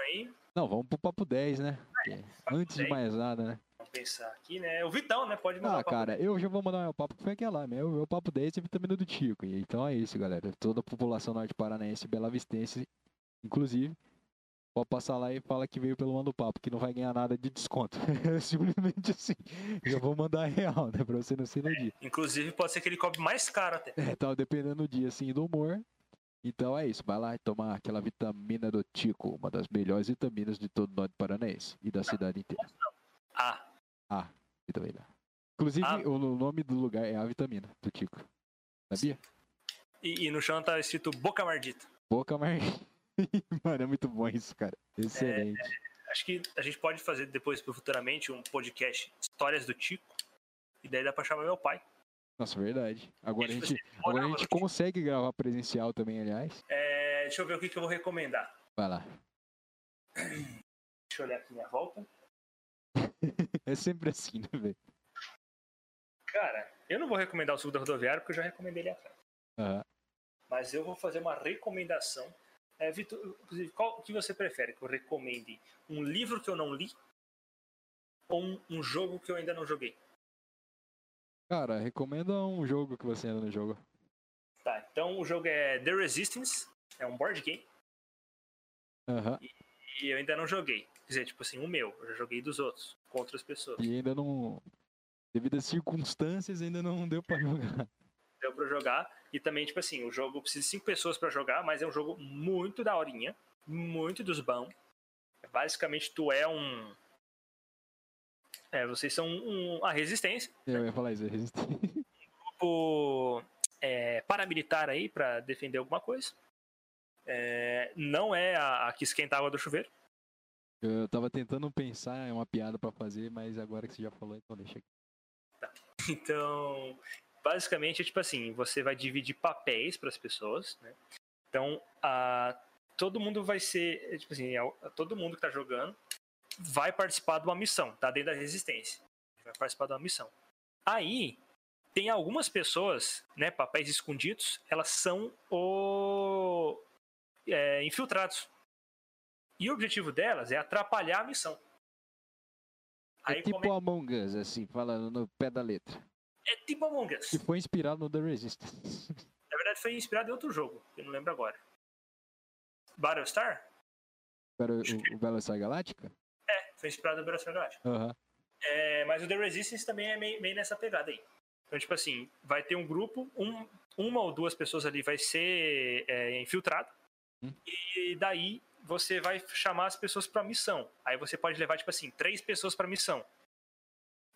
aí. Não, vamos pro papo 10, né? É, antes 10. de mais nada, né? Vamos pensar aqui, né? O Vitão, né? Pode mandar. Ah, cara, eu já vou mandar meu papo que foi aquela, meu, meu papo 10 é vitamina do Tico. Então é isso, galera. Toda a população norte paranaense, bela vistense, inclusive, pode passar lá e fala que veio pelo Mando Papo, que não vai ganhar nada de desconto. Simplesmente assim. Já vou mandar real, né? Pra você não se iludir. É, inclusive, pode ser que ele cobre mais caro até. É, então, dependendo do dia, assim, do humor. Então é isso, vai lá e toma aquela vitamina do Tico, uma das melhores vitaminas de todo o norte paranaense e da não, cidade inteira. A. A, vitamina. Inclusive, a... o nome do lugar é a vitamina do Tico. Sabia? E, e no chão tá escrito Boca Mardita. Boca Mardita. Mano, é muito bom isso, cara. Excelente. É, acho que a gente pode fazer depois, futuramente, um podcast Histórias do Tico. E daí dá pra chamar meu pai. Nossa, verdade. Agora a gente, agora a gente consegue gravar presencial também, aliás. É, deixa eu ver o que, que eu vou recomendar. Vai lá. Deixa eu olhar aqui minha volta. é sempre assim, né, velho? Cara, eu não vou recomendar o suco da rodoviária porque eu já recomendei ele atrás. Uhum. Mas eu vou fazer uma recomendação é, Vitor, qual que você prefere que eu recomende? Um livro que eu não li ou um, um jogo que eu ainda não joguei? Cara, recomenda um jogo que você ainda não jogou. Tá, então o jogo é The Resistance, é um board game. Uhum. E, e, eu ainda não joguei. Quer dizer, tipo assim, o meu, eu já joguei dos outros, com outras pessoas. E ainda não. Devido às circunstâncias, ainda não deu pra jogar. Deu pra jogar. E também, tipo assim, o jogo precisa de cinco pessoas para jogar, mas é um jogo muito daorinha, muito dos bons. Basicamente, tu é um. É, vocês são um, a resistência. Eu ia falar isso, a resistência. Um grupo é, paramilitar aí para defender alguma coisa. É, não é a, a, que esquenta a água do chuveiro. Eu tava tentando pensar em uma piada para fazer, mas agora que você já falou, então deixa aqui. Tá. Então, basicamente é tipo assim, você vai dividir papéis para as pessoas, né? Então, a, todo mundo vai ser, é, tipo assim, a, a, todo mundo que está jogando vai participar de uma missão, tá dentro da resistência. Vai participar de uma missão. Aí, tem algumas pessoas, né, papéis escondidos, elas são o é, infiltrados. E o objetivo delas é atrapalhar a missão. É Aí é tipo come... Among Us, assim, falando no pé da letra. É tipo Among Us. Que foi inspirado no The Resistance. Na verdade, foi inspirado em outro jogo, eu não lembro agora. Battlestar? O, o Battlestar Galactica? É, foi inspirado no Battlestar Galactica. Uhum. É, mas o The Resistance também é meio, meio, nessa pegada aí. Então, tipo assim, vai ter um grupo, um, uma ou duas pessoas ali vai ser é, infiltrado, hum. e daí você vai chamar as pessoas para missão. Aí você pode levar, tipo assim, três pessoas para missão.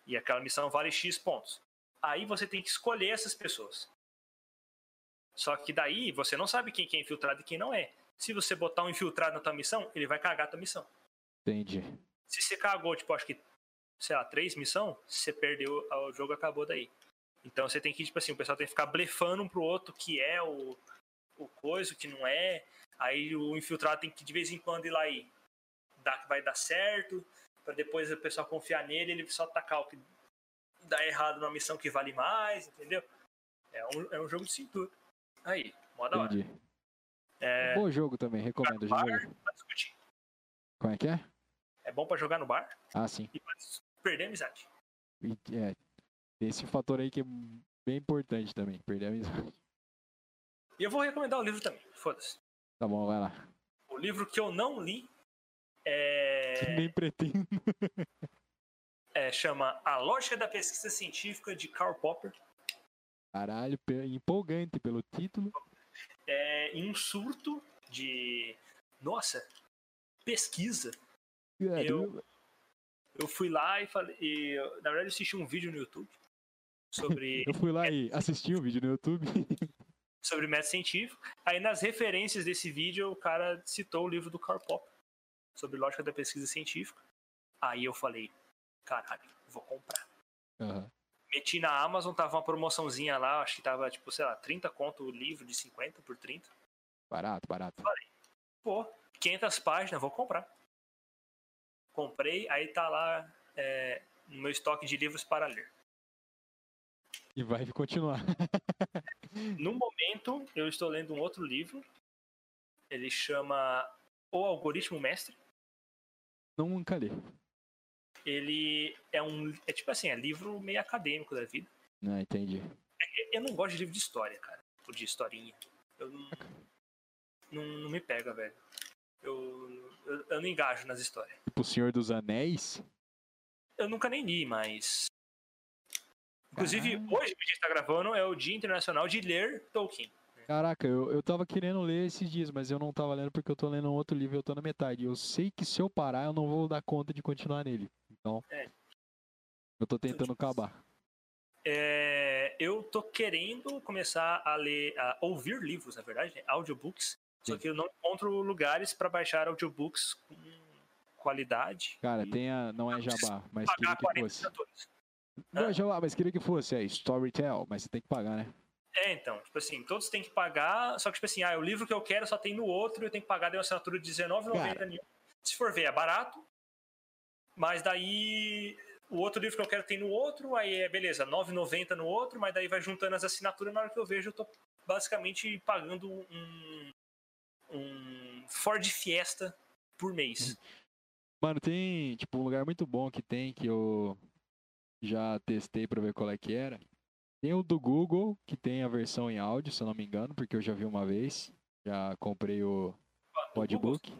E aquela missão vale X pontos. Aí você tem que escolher essas pessoas. Só que daí você não sabe quem é infiltrado e quem não é. Se você botar um infiltrado na tua missão, ele vai cagar a tua missão. Entendi. Se você cagou, tipo, acho que, sei lá, três missões, você perdeu, o jogo acabou daí. Então você tem que, tipo assim, o pessoal tem que ficar blefando um pro outro que é o, o coisa, que não é. Aí o infiltrado tem que de vez em quando ir lá e dar que vai dar certo, para depois o pessoal confiar nele, ele só tacar o que dá errado na missão que vale mais, entendeu? É um, é um jogo de cintura. Aí, mó da hora. É... Bom jogo também, recomendo. Bar, Como é que é? É bom pra jogar no bar. Ah, sim. E pra perder a amizade. É, esse fator aí que é bem importante também, perder a amizade. E eu vou recomendar o livro também, foda-se. Tá bom, vai lá. O livro que eu não li é. Nem pretendo. É, chama A Lógica da Pesquisa Científica de Karl Popper. Caralho, empolgante pelo título. É, em um surto de. Nossa, pesquisa. Eu, eu fui lá e falei. E, na verdade, eu assisti um vídeo no YouTube sobre. eu fui lá e assisti um vídeo no YouTube. sobre método científico. Aí, nas referências desse vídeo, o cara citou o livro do Karl Popper sobre lógica da pesquisa científica. Aí eu falei, caralho, vou comprar. Uhum meti na Amazon, tava uma promoçãozinha lá, acho que tava, tipo, sei lá, 30 conto o livro de 50 por 30. Barato, barato. Falei, pô, 500 páginas, vou comprar. Comprei, aí tá lá é, no meu estoque de livros para ler. E vai continuar. no momento, eu estou lendo um outro livro. Ele chama O Algoritmo Mestre. Nunca li ele é um. É tipo assim, é livro meio acadêmico da vida. Ah, entendi. É, eu não gosto de livro de história, cara. Ou de historinha. Eu não. Não, não me pega, velho. Eu, eu, eu, não engajo nas histórias. Tipo o Senhor dos Anéis? Eu nunca nem li, mas. Inclusive, hoje que a gente tá gravando é o Dia Internacional de Ler Tolkien. Caraca, eu, eu tava querendo ler esses dias, mas eu não tava lendo porque eu tô lendo um outro livro e eu tô na metade. Eu sei que se eu parar, eu não vou dar conta de continuar nele. Então, é. eu tô tentando acabar. É, eu tô querendo começar a ler, a ouvir livros, na verdade, né? audiobooks. Sim. Só que eu não encontro lugares para baixar audiobooks com qualidade. Cara, e... tem a, não é Jabá, mas queria que fosse. Não é Jabá, mas queria que fosse, é Storytel, mas você tem que pagar, né? É, então, tipo assim, todos têm que pagar, só que, tipo assim, ah, o livro que eu quero só tem no outro, eu tenho que pagar de uma assinatura de R$19,90. Se for ver, é barato, mas daí o outro livro que eu quero tem no outro, aí é beleza, 9,90 no outro, mas daí vai juntando as assinaturas, na hora que eu vejo, eu tô basicamente pagando um, um Ford Fiesta por mês. Mano, tem, tipo, um lugar muito bom que tem, que eu já testei pra ver qual é que era. Tem o do Google, que tem a versão em áudio, se eu não me engano, porque eu já vi uma vez. Já comprei o ah, Podbook.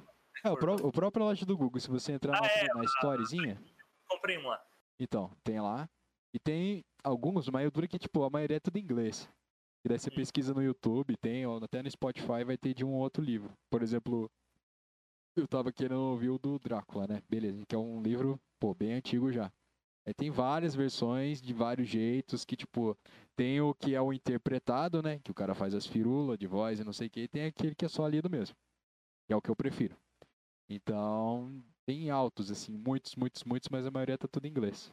É, o, pró o próprio loja do Google, se você entrar ah, na, é, na storyzinha. Comprei um lá. Então, tem lá. E tem alguns, mas eu duro que, tipo, a maioria é tudo em inglês. E daí você hum. pesquisa no YouTube, tem, ou até no Spotify vai ter de um outro livro. Por exemplo, eu tava querendo ouvir o do Drácula, né? Beleza, que é um livro, pô, bem antigo já. Aí tem várias versões de vários jeitos que, tipo, tem o que é o interpretado, né? Que o cara faz as firulas de voz e não sei o que, e tem aquele que é só lido mesmo. Que é o que eu prefiro. Então, tem altos, assim, muitos, muitos, muitos, mas a maioria tá tudo em inglês.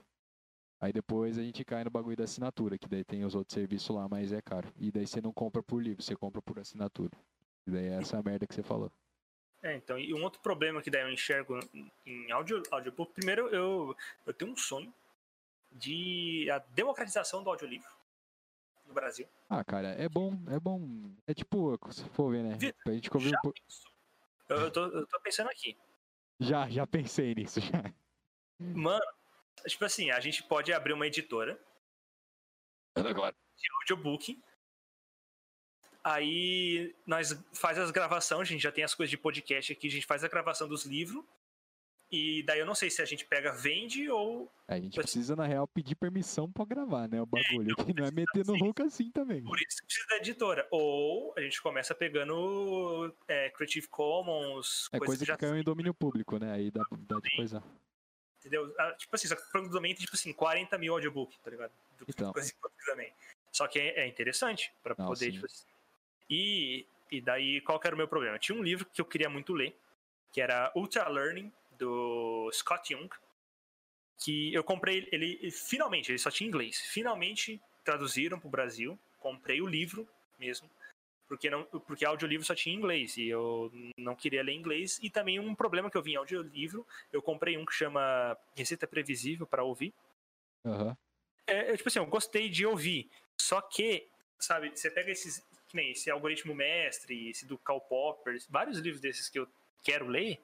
Aí depois a gente cai no bagulho da assinatura, que daí tem os outros serviços lá, mas é caro. E daí você não compra por livro, você compra por assinatura. E daí é essa merda que você falou. É, então, e um outro problema que daí eu enxergo em audio, audiobook, primeiro eu, eu tenho um sonho de a democratização do audiolivro no Brasil. Ah, cara, é bom, é bom. É tipo, se for ver, né? Pra gente comer um pouco. Eu, eu, tô, eu tô pensando aqui. Já, já pensei nisso, já. Mano, tipo assim, a gente pode abrir uma editora Agora. De audiobook. Aí nós faz as gravações, a gente já tem as coisas de podcast aqui, a gente faz a gravação dos livros. E daí eu não sei se a gente pega, vende ou. É, a gente precisa, na real, pedir permissão pra gravar, né? O bagulho. É, então, que não é meter no Hulk assim também. Por isso que precisa da editora. Ou a gente começa pegando é, Creative Commons. É coisa que, que caiu em domínio público, né? Aí dá, dá de coisa. Entendeu? Ah, tipo assim, só que o domínio tem, tipo assim, 40 mil audiobook, tá ligado? Do, então. Coisa também. Só que é, é interessante pra não, poder, sim. tipo assim. E, e daí, qual que era o meu problema? Tinha um livro que eu queria muito ler, que era Ultra Learning do Scott Young, que eu comprei ele finalmente, ele só tinha inglês. Finalmente traduziram para o Brasil. Comprei o livro mesmo, porque não, porque audiolivro só tinha inglês e eu não queria ler inglês. E também um problema que eu vi em audiolivro, eu comprei um que chama Receita Previsível para ouvir. Uhum. É, tipo assim, eu gostei de ouvir. Só que, sabe, você pega esses, que nem esse algoritmo mestre, esse do Karl Popper, vários livros desses que eu quero ler,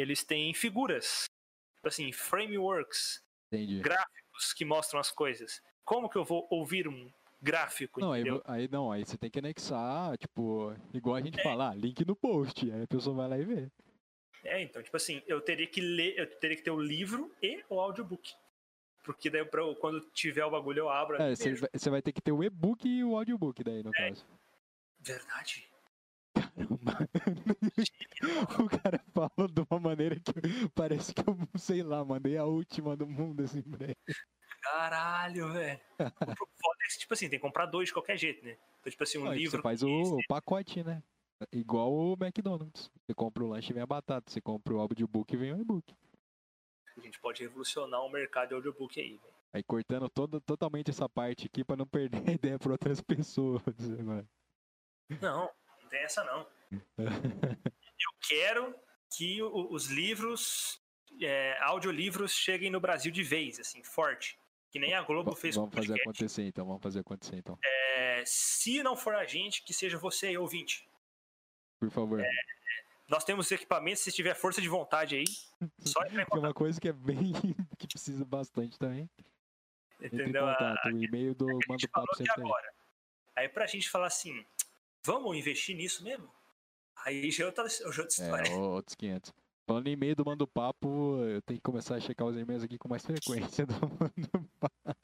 eles têm figuras, tipo assim, frameworks, Entendi. gráficos que mostram as coisas. Como que eu vou ouvir um gráfico? Não, aí, aí, não, aí você tem que anexar, tipo, igual a gente é. fala, ah, link no post, aí a pessoa vai lá e vê. É, então, tipo assim, eu teria que ler, eu teria que ter o livro e o audiobook. Porque daí pra, quando tiver o bagulho eu abro. É, você vai ter que ter o e-book e o audiobook daí, no é. caso. Verdade. O cara fala de uma maneira que parece que eu, sei lá, mandei a última do mundo assim pra. Caralho, velho. é tipo assim, tem que comprar dois de qualquer jeito, né? Então, tipo assim, um livro. Você faz o, o, pacote, né? Igual o McDonald's. Você compra o lanche e vem a batata. Você compra o audiobook e vem o e-book. A gente pode revolucionar o mercado de audiobook aí, velho. Aí cortando todo, totalmente essa parte aqui pra não perder a ideia pra outras pessoas. Não, não tem essa não. eu quero que os livros, é, audiolivros, cheguem no Brasil de vez, assim, forte. Que nem a Globo fez Vamos fazer acontecer então, vamos fazer acontecer então. É, se não for a gente, que seja você ouvinte. Por favor. É, nós temos equipamentos, se tiver força de vontade aí, só entrar em contato. É uma coisa que é bem. que precisa bastante também. Entendeu? Contato, a, o e-mail do Mando Papo sempre agora. Aí pra gente falar assim, vamos investir nisso mesmo? Aí já é outra, já é outra história. É, outros 500. Falando em e-mail do Mando Papo, eu tenho que começar a checar os e-mails aqui com mais frequência do Mando Papo.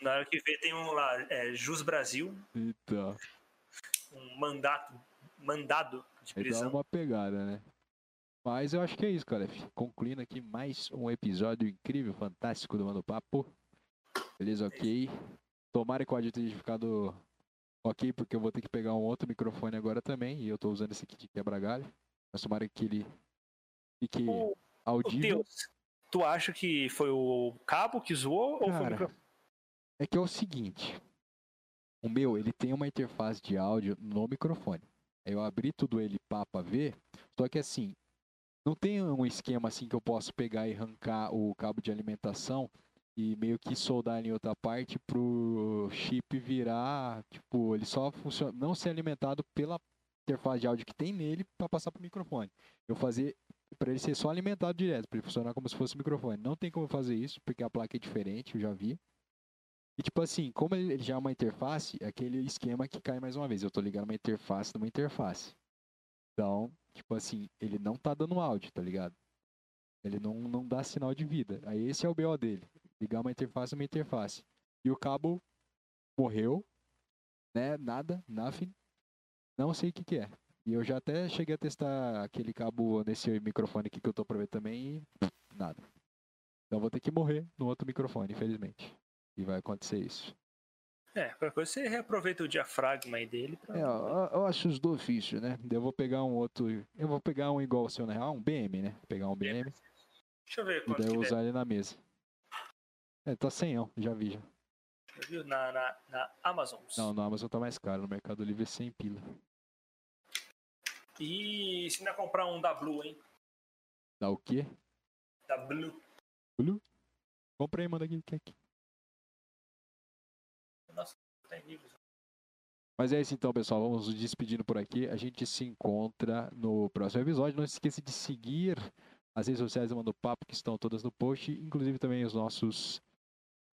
Na hora que vê, tem um lá, é, Jus Brasil. Então. Um mandato, mandado de prisão. Dá uma pegada, né? Mas eu acho que é isso, cara. Concluindo aqui mais um episódio incrível, fantástico do Mando Papo. Beleza, ok. Tomara que o áudio tenha ficado ok, porque eu vou ter que pegar um outro microfone agora também, e eu tô usando esse aqui de quebra-galho. Mas tomara que ele fique o, audível. O Deus, tu acha que foi o cabo que zoou Cara, ou foi o microfone? É que é o seguinte. O meu, ele tem uma interface de áudio no microfone. Eu abri tudo ele pá pra ver, só que assim, não tem um esquema assim que eu posso pegar e arrancar o cabo de alimentação e meio que soldar em outra parte pro chip virar, tipo, ele só funciona, não ser alimentado pela interface de áudio que tem nele para passar pro microfone. Eu fazer para ele ser só alimentado direto, para ele funcionar como se fosse um microfone. Não tem como fazer isso, porque a placa é diferente, eu já vi. E tipo assim, como ele já é uma interface, é aquele esquema que cai mais uma vez. Eu tô ligando uma interface numa interface. Então, tipo assim, ele não tá dando áudio, tá ligado? Ele não, não dá sinal de vida. Aí esse é o BO dele ligar uma interface uma interface. E o cabo morreu, né? Nada, nothing. Não sei o que, que é. E eu já até cheguei a testar aquele cabo nesse microfone aqui que eu tô pra ver também e nada. Então vou ter que morrer no outro microfone, infelizmente. E vai acontecer isso. É, qualquer coisa você reaproveita o diafragma aí dele. Pra... É, eu, eu acho os do ofício, né? Eu vou pegar um outro. Eu vou pegar um igual ao seu, na real, um BM, né? Pegar um BM. Deixa eu ver quanto E daí eu usar ele na mesa. É, tá sem eu, já vi já. Viu? Na, na, na Amazon. Não, na Amazon tá mais caro, no Mercado Livre é 100 pila. E se não comprar um da Blue, hein? Da o quê? Da Blue. Blue? Compra aí, manda aqui, aqui. Nossa, tá em livros. Mas é isso então, pessoal. Vamos nos despedindo por aqui. A gente se encontra no próximo episódio. Não se esqueça de seguir as redes sociais do Mando Papo, que estão todas no post, inclusive também os nossos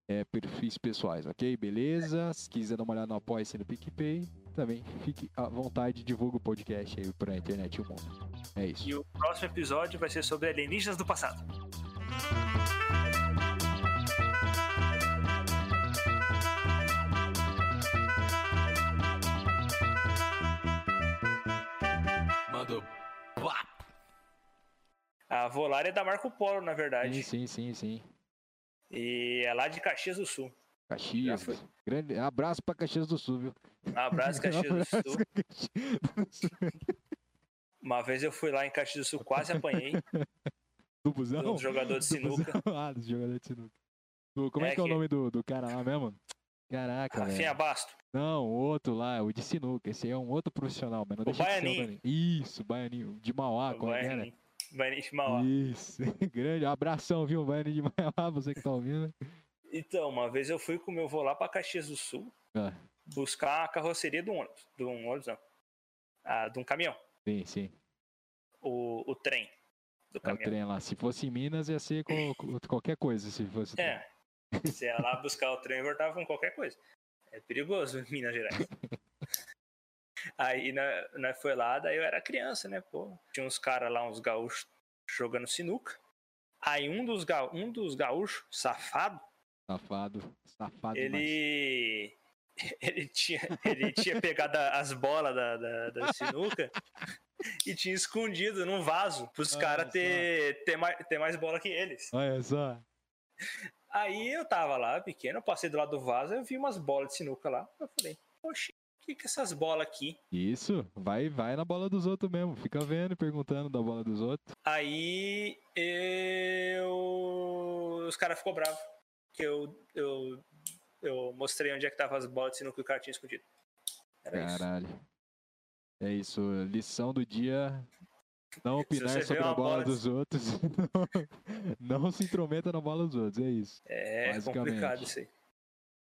é, perfis pessoais, ok? Beleza? Se quiser dar uma olhada no Apoia-se no PicPay, também fique à vontade, divulga o podcast aí pra internet e o mundo. É isso. E o próximo episódio vai ser sobre alienígenas do passado. Manda A Volária é da Marco Polo, na verdade. Sim, sim, sim, sim. E é lá de Caxias do Sul. Caxias. Grande abraço para Caxias do Sul, viu? Abraço, Caxias do Sul. Uma vez eu fui lá em Caxias do Sul, quase apanhei. Do busão? Do jogador de sinuca. ah, do jogador de sinuca. Como é, é que é o nome do, do cara lá mesmo? Caraca, Rafinha Basto. Não, o outro lá, o de sinuca. Esse aí é um outro profissional, mas não o deixa Baianinho. de ser o Isso, Baianinho. De Mauá, como é que Baianinho de Mauá. Isso, grande abração, viu, Baianinho de Mauá, você que tá ouvindo. Então, uma vez eu fui com o meu avô lá pra Caxias do Sul ah. buscar a carroceria do ônibus. Do um ônibus, não. Ah, de um caminhão. Sim, sim. O, o trem. Do caminhão. É o trem lá. Se fosse em Minas, ia ser com, qualquer coisa, se fosse. É. Você ia lá buscar o trem e voltava com qualquer coisa. É perigoso em Minas Gerais. Aí nós foi lá, daí eu era criança, né? Pô, tinha uns caras lá, uns gaúchos jogando sinuca. Aí um dos, ga, um dos gaúchos, safado. Safado, safado. Ele. Demais. Ele tinha, ele tinha pegado as bolas da, da, da sinuca e tinha escondido num vaso pros caras ter, ter, mais, ter mais bola que eles. Olha só. Aí eu tava lá, pequeno, eu passei do lado do vaso, eu vi umas bolas de sinuca lá. Eu falei, poxa, que, essas bolas aqui? Isso, vai vai na bola dos outros mesmo. Fica vendo e perguntando da bola dos outros. Aí eu. Os caras ficou bravos. Que eu, eu, eu mostrei onde é que tava as bolas sinuca que o cara tinha escondido. Era Caralho. Isso. É isso, lição do dia não opinar sobre a bola, bola dos outros. não, não, se intrometa na bola dos outros, é isso. É complicado isso aí.